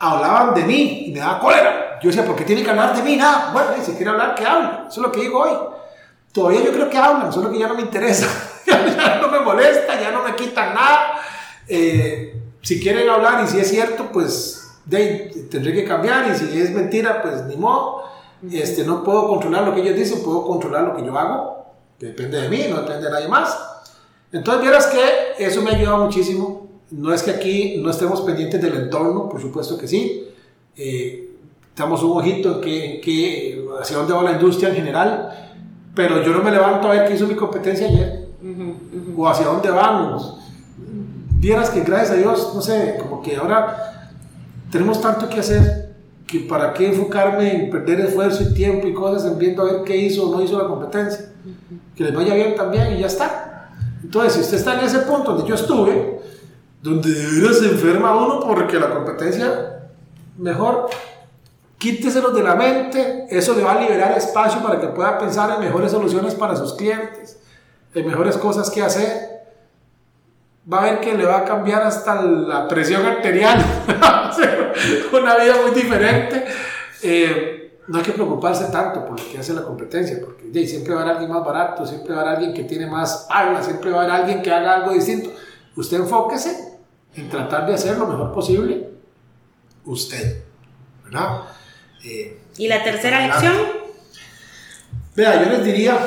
Hablaban de mí y me daba cólera. Yo decía, ¿por qué tiene que hablar de mí? Nada. Bueno, si quiere hablar, que hable. Eso es lo que digo hoy. Todavía yo creo que hablan, solo que ya no me interesa. ya no me molesta, ya no me quitan nada. Eh, si quieren hablar y si es cierto, pues de, tendré que cambiar. Y si es mentira, pues ni modo. Este, no puedo controlar lo que ellos dicen, puedo controlar lo que yo hago. depende de mí, no depende de nadie más. Entonces, vieras que eso me ha ayudado muchísimo no es que aquí no estemos pendientes del entorno, por supuesto que sí. Eh, estamos un ojito en que, hacia dónde va la industria en general, pero yo no me levanto a ver qué hizo mi competencia ayer, o hacia dónde vamos. Vieras que gracias a Dios, no sé, como que ahora tenemos tanto que hacer que para qué enfocarme en perder esfuerzo y tiempo y cosas en viendo a ver qué hizo o no hizo la competencia. Que les vaya bien también y ya está. Entonces, si usted está en ese punto donde yo estuve, donde se enferma uno porque la competencia, mejor quíteselo de la mente, eso le va a liberar espacio para que pueda pensar en mejores soluciones para sus clientes, en mejores cosas que hacer. Va a ver que le va a cambiar hasta la presión arterial, una vida muy diferente. Eh, no hay que preocuparse tanto por lo que hace la competencia, porque siempre va a haber alguien más barato, siempre va a haber alguien que tiene más paga, siempre va a haber alguien que haga algo distinto. Usted enfóquese en tratar de hacer lo mejor posible usted, ¿verdad? Eh, ¿Y la tercera lección? Vea, yo les diría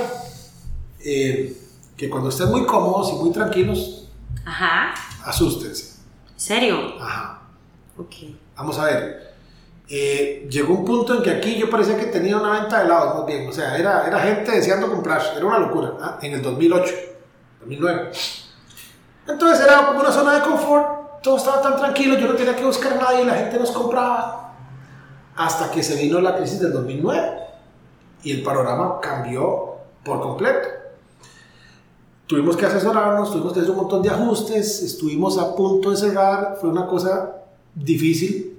eh, que cuando estén muy cómodos y muy tranquilos, Ajá. asústense. ¿En serio? Ajá. Ok. Vamos a ver. Eh, llegó un punto en que aquí yo parecía que tenía una venta de helados, más bien. O sea, era, era gente deseando comprar. Era una locura. ¿ah? En el 2008, 2009. Entonces era como una zona de confort, todo estaba tan tranquilo, yo no tenía que buscar a nadie, la gente nos compraba. Hasta que se vino la crisis del 2009 y el panorama cambió por completo. Tuvimos que asesorarnos, tuvimos que hacer un montón de ajustes, estuvimos a punto de cerrar, fue una cosa difícil,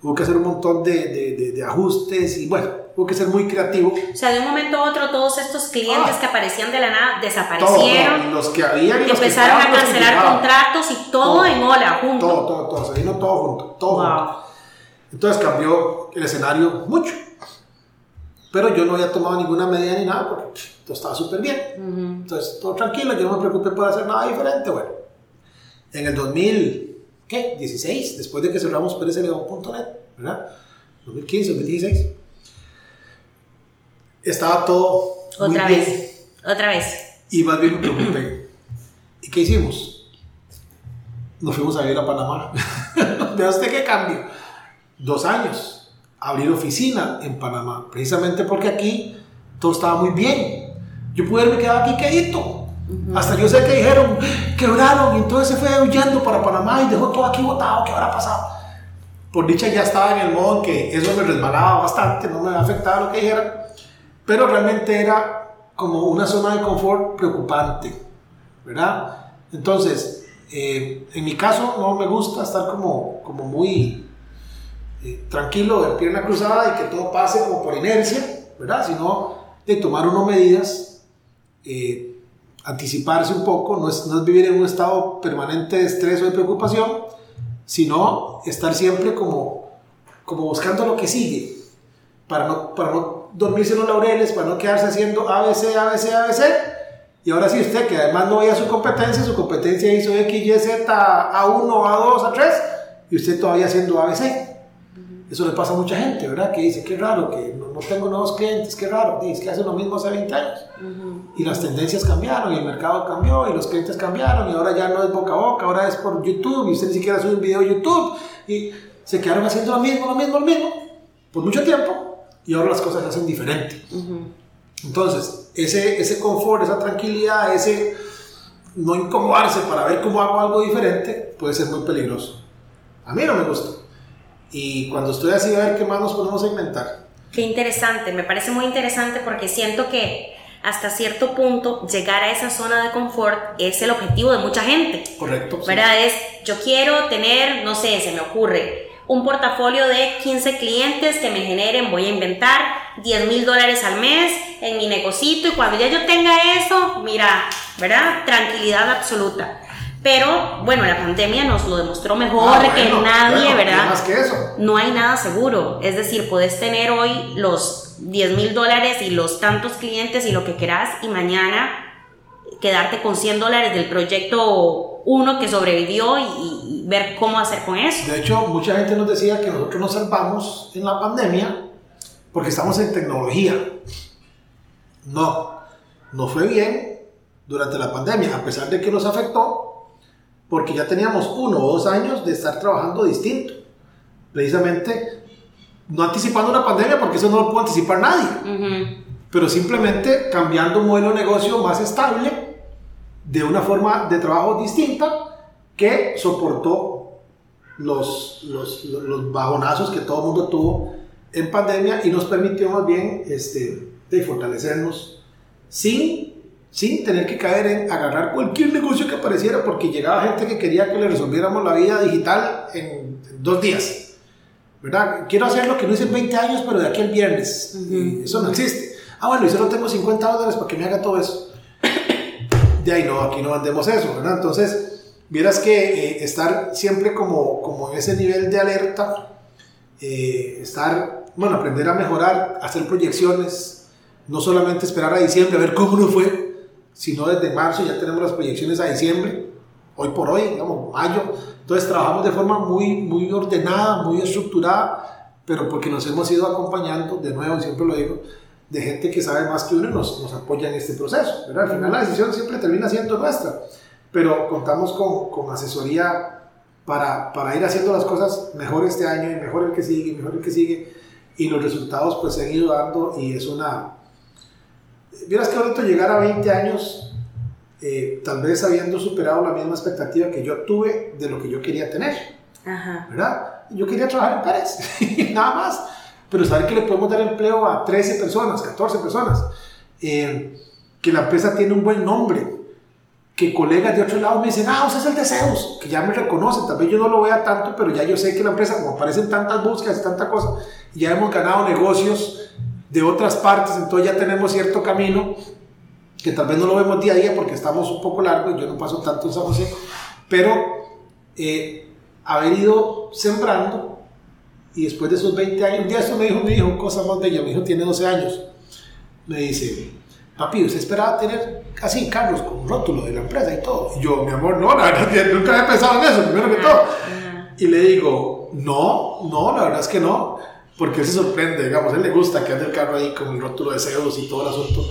hubo que hacer un montón de, de, de ajustes y bueno, Hubo que ser muy creativo. O sea, de un momento a otro todos estos clientes ah. que aparecían de la nada desaparecieron. los que habían y empezaron a cancelar contratos y todo, en ola, junto. Todo, todo, todo. Se vino todo junto. Todo junto. Entonces cambió el escenario mucho. Pero yo no había tomado ninguna medida ni nada porque todo estaba súper bien. Entonces, todo tranquilo, yo no me preocupé por hacer nada diferente. Bueno, en el 2016, después de que cerramos PérezLeón.net, ¿verdad? 2015, 2016 estaba todo. Otra vez. Otra vez. Y más bien me preocupé. ¿Y qué hicimos? Nos fuimos a ir a Panamá. ¿De usted qué cambio? Dos años. Abrir oficina en Panamá. Precisamente porque aquí todo estaba muy bien. Yo pude haberme quedado aquí quedito. Hasta yo sé que dijeron, quebraron, y entonces se fue huyendo para Panamá y dejó todo aquí botado. ¿Qué habrá pasado? Por dicha ya estaba en el modo en que eso me resbalaba bastante, no me afectaba lo que dijeran pero realmente era como una zona de confort preocupante, ¿verdad? Entonces, eh, en mi caso no me gusta estar como, como muy eh, tranquilo, de pierna cruzada y que todo pase como por inercia, ¿verdad? Sino de tomar unas medidas, eh, anticiparse un poco, no es, no es vivir en un estado permanente de estrés o de preocupación, sino estar siempre como, como buscando lo que sigue, para no, para no dormirse en los laureles, para no quedarse haciendo ABC, ABC, ABC. Y ahora sí usted, que además no veía su competencia, su competencia hizo X, Y, Z, A1, A2, A3, y usted todavía haciendo ABC. Eso le pasa a mucha gente, ¿verdad? Que dice, qué raro, que no, tengo nuevos clientes, qué raro, dice que hacen lo mismo hace 20 años. Y las tendencias cambiaron, y el mercado cambió, y los clientes cambiaron, y ahora ya no es boca a boca, ahora es por YouTube, y usted ni siquiera sube un video a YouTube, y se quedaron haciendo lo mismo, lo mismo, lo mismo, por mucho tiempo, y ahora las cosas se hacen diferente. Entonces, ese, ese confort, esa tranquilidad, ese no incomodarse para ver cómo hago algo diferente, puede ser muy peligroso. A mí no me gusta. Y cuando estoy así, a ver qué más nos podemos segmentar. Qué interesante, me parece muy interesante porque siento que hasta cierto punto llegar a esa zona de confort es el objetivo de mucha gente. Correcto. ¿Verdad? Es, yo quiero tener, no sé, se me ocurre, un portafolio de 15 clientes que me generen, voy a inventar 10 mil dólares al mes en mi negocito y cuando ya yo tenga eso, mira, ¿verdad? Tranquilidad absoluta. Pero bueno, la pandemia nos lo demostró mejor Ah, que bueno, nadie, bueno, ¿verdad? Más que eso. No hay nada seguro. Es decir, puedes tener hoy los 10 mil dólares y los tantos clientes y lo que quieras y mañana quedarte con 100 dólares del proyecto 1 que sobrevivió y, y ver cómo hacer con eso. De hecho, mucha gente nos decía que nosotros nos salvamos en la pandemia porque estamos en tecnología. No, no fue bien durante la pandemia, a pesar de que nos afectó, porque ya teníamos uno o dos años de estar trabajando distinto. Precisamente, no anticipando una pandemia, porque eso no lo puede anticipar nadie, Ujú. pero simplemente cambiando un modelo de negocio más estable, de una forma de trabajo distinta, que soportó los, los, los bajonazos que todo el mundo tuvo en pandemia y nos permitió más bien este, de fortalecernos sin, sin tener que caer en agarrar cualquier negocio que apareciera porque llegaba gente que quería que le resolviéramos la vida digital en, dos días. ¿Verdad? Quiero hacer lo que no hice en 20 años, pero de aquí al viernes. Y eso no existe. Ah, bueno, y solo tengo 50 dólares para que me haga todo eso. De ahí no, aquí no vendemos eso, ¿verdad? Entonces, vieras que eh, estar siempre como, como en ese nivel de alerta, eh, estar, bueno, aprender a mejorar, hacer proyecciones, no solamente esperar a diciembre a ver cómo nos fue, sino desde marzo ya tenemos las proyecciones a diciembre, hoy por hoy, digamos, mayo. Entonces trabajamos de forma muy, muy ordenada, muy estructurada, pero porque nos hemos ido acompañando, de nuevo, siempre lo digo, de gente que sabe más que uno y nos, nos apoya en este proceso. Al final la decisión siempre termina siendo nuestra, pero contamos con, con asesoría para, para, ir haciendo las cosas mejor este año y mejor el que sigue, y mejor el que sigue, y los resultados pues se han ido dando y es una... Vieras que ahorita llegar a 20 años, eh, tal vez habiendo superado la misma expectativa que yo tuve de lo que yo quería tener, Ajá. ¿verdad? Yo quería trabajar en Pérez, nada más pero saber que le podemos dar empleo a 13 personas, 14 personas, eh, que la empresa tiene un buen nombre, que colegas de otro lado me dicen, ah, usted es el de Zeus, que ya me reconocen, tal vez yo no lo vea tanto, pero ya yo sé que la empresa, como aparecen tantas búsquedas y tanta cosa, ya hemos ganado negocios de otras partes, entonces ya tenemos cierto camino, que tal vez no lo vemos día a día porque estamos un poco largos, yo no paso tanto en San José, pero eh, haber ido sembrando y después de esos 20 años, un día esto me dijo mi hijo, cosa más bella, mi hijo tiene 12 años, me dice, papi, ¿usted esperaba tener así Carlos con un rótulo de la empresa y todo? Y yo, mi amor, no, la verdad, nunca había pensado en eso, primero que todo. Y le digo, no, no, la verdad es que no, porque él se sorprende, digamos, a él le gusta que ande el carro ahí con el rótulo de Zeus y todo el asunto.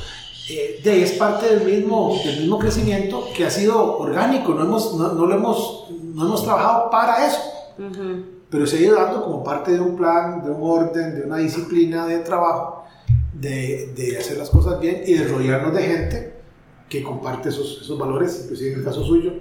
Eh, de ahí es parte del mismo, del mismo crecimiento que ha sido orgánico, no, hemos, no, no lo hemos, no hemos trabajado para eso. Uh -huh pero se ha ido dando como parte de un plan, de un orden, de una disciplina de trabajo, de, de hacer las cosas bien y de rodearnos de gente que comparte esos, esos valores, inclusive en el caso suyo,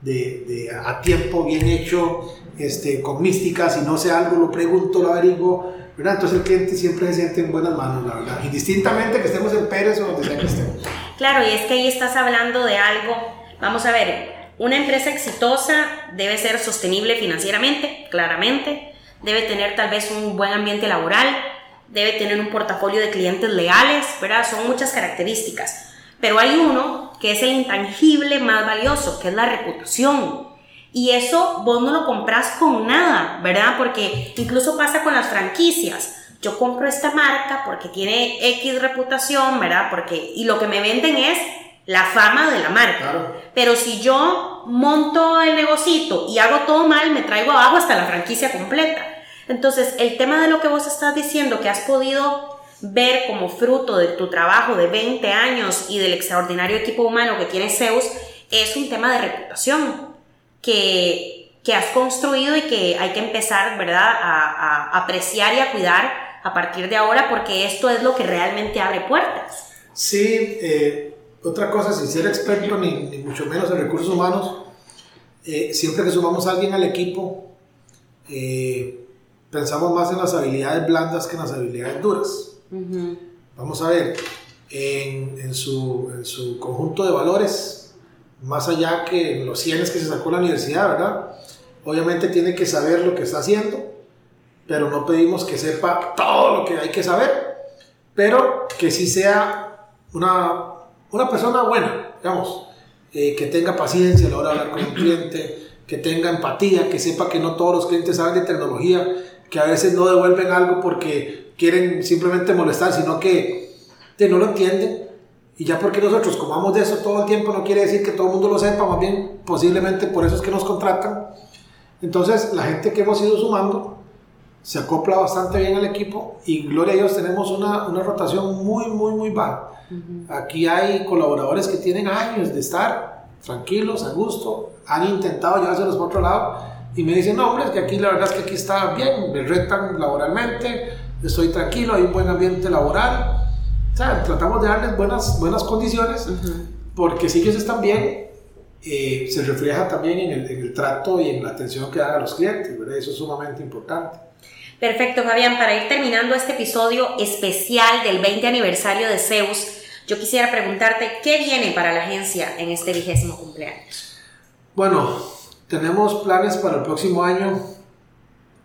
de, de, a tiempo, bien hecho, este, con mística, si no sé algo, lo pregunto, lo averiguo, ¿verdad? Entonces el cliente siempre se siente en buenas manos, la verdad, indistintamente que estemos en Pérez o donde sea que estemos. Claro, y es que ahí estás hablando de algo, vamos a ver, una empresa exitosa debe ser sostenible financieramente, claramente, debe tener tal vez un buen ambiente laboral, debe tener un portafolio de clientes leales, ¿verdad? Son muchas características. Pero hay uno que es el intangible más valioso, que es la reputación. Y eso vos no lo compras con nada, ¿verdad? Porque incluso pasa con las franquicias. Yo compro esta marca porque tiene X reputación, ¿verdad? Porque, y lo que me venden es la fama de la marca. Claro. Pero si yo monto el negocito y hago todo mal, me traigo abajo hasta la franquicia completa. Entonces, el tema de lo que vos estás diciendo, que has podido ver como fruto de tu trabajo de 20 años y del extraordinario equipo humano que tiene Zeus, es un tema de reputación que, que has construido y que hay que empezar, ¿verdad?, a, a apreciar y a cuidar a partir de ahora, porque esto es lo que realmente abre puertas. Sí, eh, otra cosa, sin ser experto ni, ni mucho menos en recursos humanos, eh, siempre que sumamos a alguien al equipo, eh, pensamos más en las habilidades blandas que en las habilidades duras. Vamos a ver, en, en, su, en, su, conjunto de valores, más allá que los 100 que se sacó la universidad, ¿verdad? Obviamente tiene que saber lo que está haciendo, pero no pedimos que sepa todo lo que hay que saber, pero que sí sea una, una persona buena, digamos, eh, que tenga paciencia a la hora de hablar con un cliente, que tenga empatía, que sepa que no todos los clientes saben de tecnología, que a veces no devuelven algo porque quieren simplemente molestar, sino que, no lo entienden. Y ya porque nosotros comamos de eso todo el tiempo no quiere decir que todo el mundo lo sepa, más bien posiblemente por eso es que nos contratan. Entonces la gente que hemos ido sumando se acopla bastante bien al equipo y gloria a Dios tenemos una, una rotación muy, muy, muy baja. Aquí hay colaboradores que tienen años de estar tranquilos, a gusto, han intentado llevárselos por otro lado y me dicen, no, hombre, es que aquí la verdad es que aquí está bien, me retan laboralmente, estoy tranquilo, hay un buen ambiente laboral. O sea, tratamos de darles buenas, buenas condiciones porque si ellos están bien, eh, se refleja también en el, en el, trato y en la atención que dan a los clientes, ¿verdad? Eso es sumamente importante. Perfecto, Fabián. Para ir terminando este episodio especial del 20 aniversario de Zeus, yo quisiera preguntarte qué viene para la agencia en este vigésimo cumpleaños. Bueno, tenemos planes para el próximo año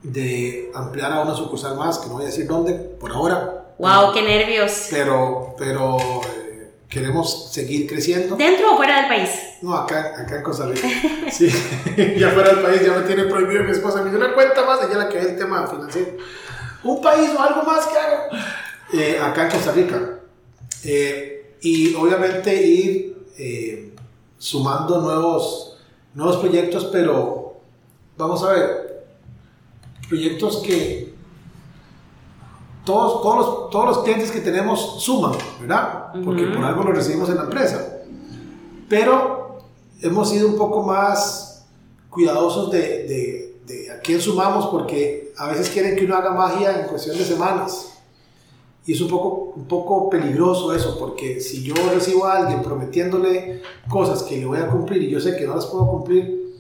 de ampliar a una sucursal más, que no voy a decir dónde por ahora. ¡Wow! ¡Qué nervios! Pero, pero eh, queremos seguir creciendo. ¿Dentro o fuera del país? No, acá, acá en Costa Rica. Sí, ya fuera del país ya me tiene prohibido mi esposa. Me dio una cuenta más, ella la que ve el tema financiero. Un país o algo más que haga. Eh, acá en Costa Rica. Eh, y obviamente ir eh, sumando nuevos, nuevos proyectos, pero vamos a ver, proyectos que todos, todos, los, todos los clientes que tenemos suman, ¿verdad? Porque por algo lo recibimos en la empresa. Pero hemos sido un poco más cuidadosos de, de, de a quién sumamos porque a veces quieren que uno haga magia en cuestión de semanas. Y es un poco, un poco peligroso eso, porque si yo recibo a alguien prometiéndole cosas que le voy a cumplir y yo sé que no las puedo cumplir,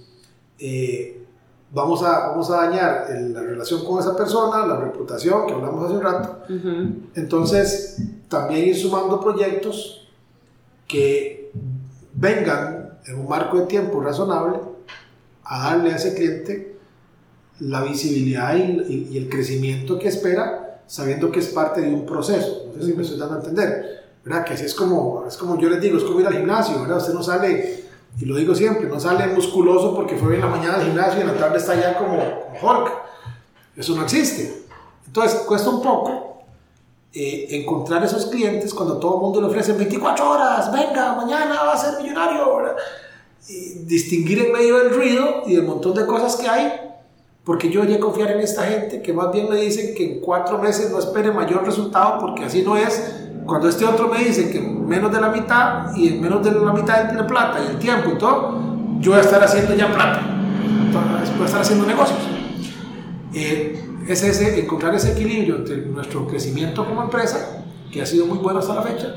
eh, vamos, a, vamos a dañar la relación con esa persona, la reputación, que hablamos hace un rato. Entonces, también ir sumando proyectos que vengan en un marco de tiempo razonable a darle a ese cliente la visibilidad y, y el crecimiento que espera sabiendo que es parte de un proceso. No sé si me estoy dando a entender, ¿verdad? Que así es como, es como yo les digo, es como ir al gimnasio, ¿verdad? Usted no sale, y lo digo siempre, no sale musculoso porque fue en la mañana al gimnasio y en la tarde está ya como, como Hulk. Eso no existe. Entonces, cuesta un poco eh, encontrar esos clientes cuando todo el mundo le ofrece 24 horas, venga, mañana va a ser millonario. Y distinguir en medio del ruido y del montón de cosas que hay porque yo a confiar en esta gente que más bien me dicen que en cuatro meses no espere mayor resultado, porque así no es. Cuando este otro me dice que menos de la mitad y en menos de la mitad de plata y el tiempo y todo, yo voy a estar haciendo ya plata, voy a estar haciendo negocios. Eh, es ese, encontrar ese equilibrio entre nuestro crecimiento como empresa, que ha sido muy bueno hasta la fecha,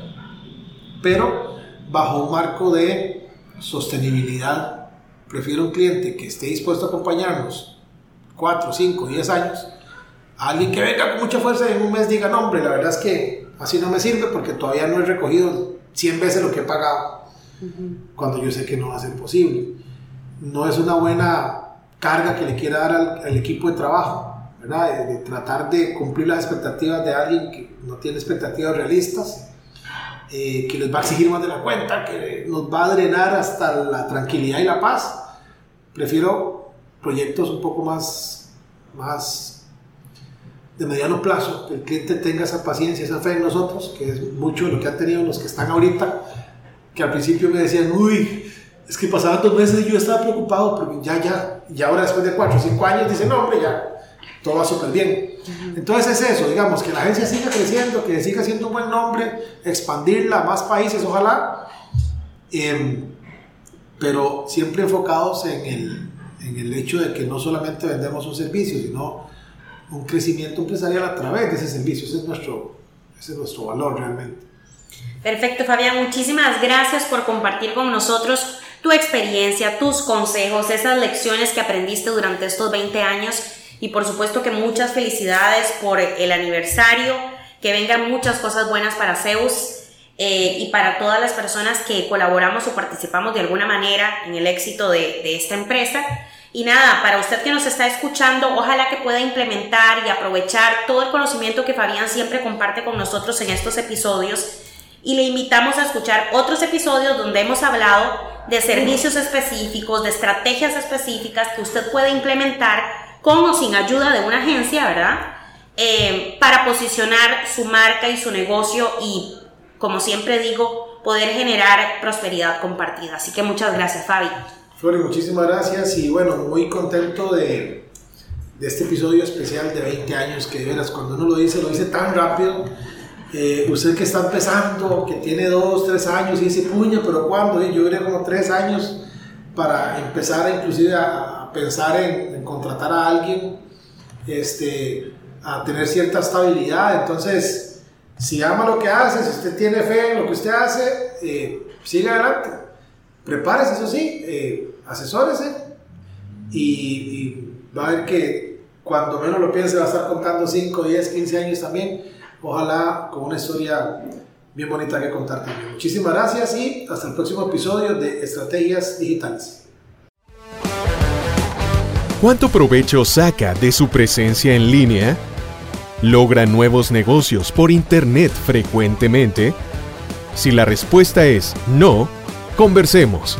pero bajo un marco de sostenibilidad. Prefiero un cliente que esté dispuesto a acompañarnos 4, 5, 10 años, alguien que venga con mucha fuerza y en un mes diga, no, hombre, la verdad es que así no me sirve porque todavía no he recogido 100 veces lo que he pagado, cuando yo sé que no va a ser posible. No es una buena carga que le quiera dar al, equipo de trabajo, ¿verdad? De, tratar de cumplir las expectativas de alguien que no tiene expectativas realistas. Eh, que les va a exigir más de la cuenta, que nos va a drenar hasta la tranquilidad y la paz. Prefiero proyectos un poco más, más de mediano plazo, que el cliente tenga esa paciencia, esa fe en nosotros, que es mucho de lo que han tenido los que están ahorita, que al principio me decían, uy, es que pasaban dos meses y yo estaba preocupado, pero ya, ya, y ahora después de cuatro o cinco años dicen, no, hombre, ya, todo va súper bien. Entonces es eso, digamos, que la agencia siga creciendo, que siga siendo un buen nombre, expandirla a más países, ojalá, em, pero siempre enfocados en el, en el hecho de que no solamente vendemos un servicio, sino un crecimiento empresarial a través de ese servicio. Ese es nuestro, ese es nuestro valor realmente. Perfecto, Fabián. Muchísimas gracias por compartir con nosotros tu experiencia, tus consejos, esas lecciones que aprendiste durante estos 20 años y por supuesto que muchas felicidades por el aniversario, que vengan muchas cosas buenas para Zeus eh, y para todas las personas que colaboramos o participamos de alguna manera en el éxito de, de esta empresa. Y nada, para usted que nos está escuchando, ojalá que pueda implementar y aprovechar todo el conocimiento que Fabián siempre comparte con nosotros en estos episodios. Y le invitamos a escuchar otros episodios donde hemos hablado de servicios específicos, de estrategias específicas que usted puede implementar con o sin ayuda de una agencia, ¿verdad? Eh, para posicionar su marca y su negocio y, como siempre digo, poder generar prosperidad compartida. Así que muchas gracias, Fabi. Flori, muchísimas gracias y bueno, muy contento de, de, este episodio especial de 20 años que de veras cuando uno lo dice, lo dice tan rápido. Eh, usted que está empezando, que tiene 2, 3 años y dice, puña, pero ¿cuándo? yo diría como 3 años para empezar inclusive a, pensar en, contratar a alguien, este, a tener cierta estabilidad. Entonces, si ama lo que hace, si usted tiene fe en lo que usted hace, eh, siga adelante. Prepárese, eso sí. Eh, asesórese y, va a ver que cuando menos lo piense va a estar contando 5, 10, 15 años también. Ojalá con una historia bien bonita que contar también. Muchísimas gracias y hasta el próximo episodio de Estrategias Digitales. ¿Cuánto provecho saca de su presencia en línea? ¿Logra nuevos negocios por Internet frecuentemente? Si la respuesta es no, conversemos.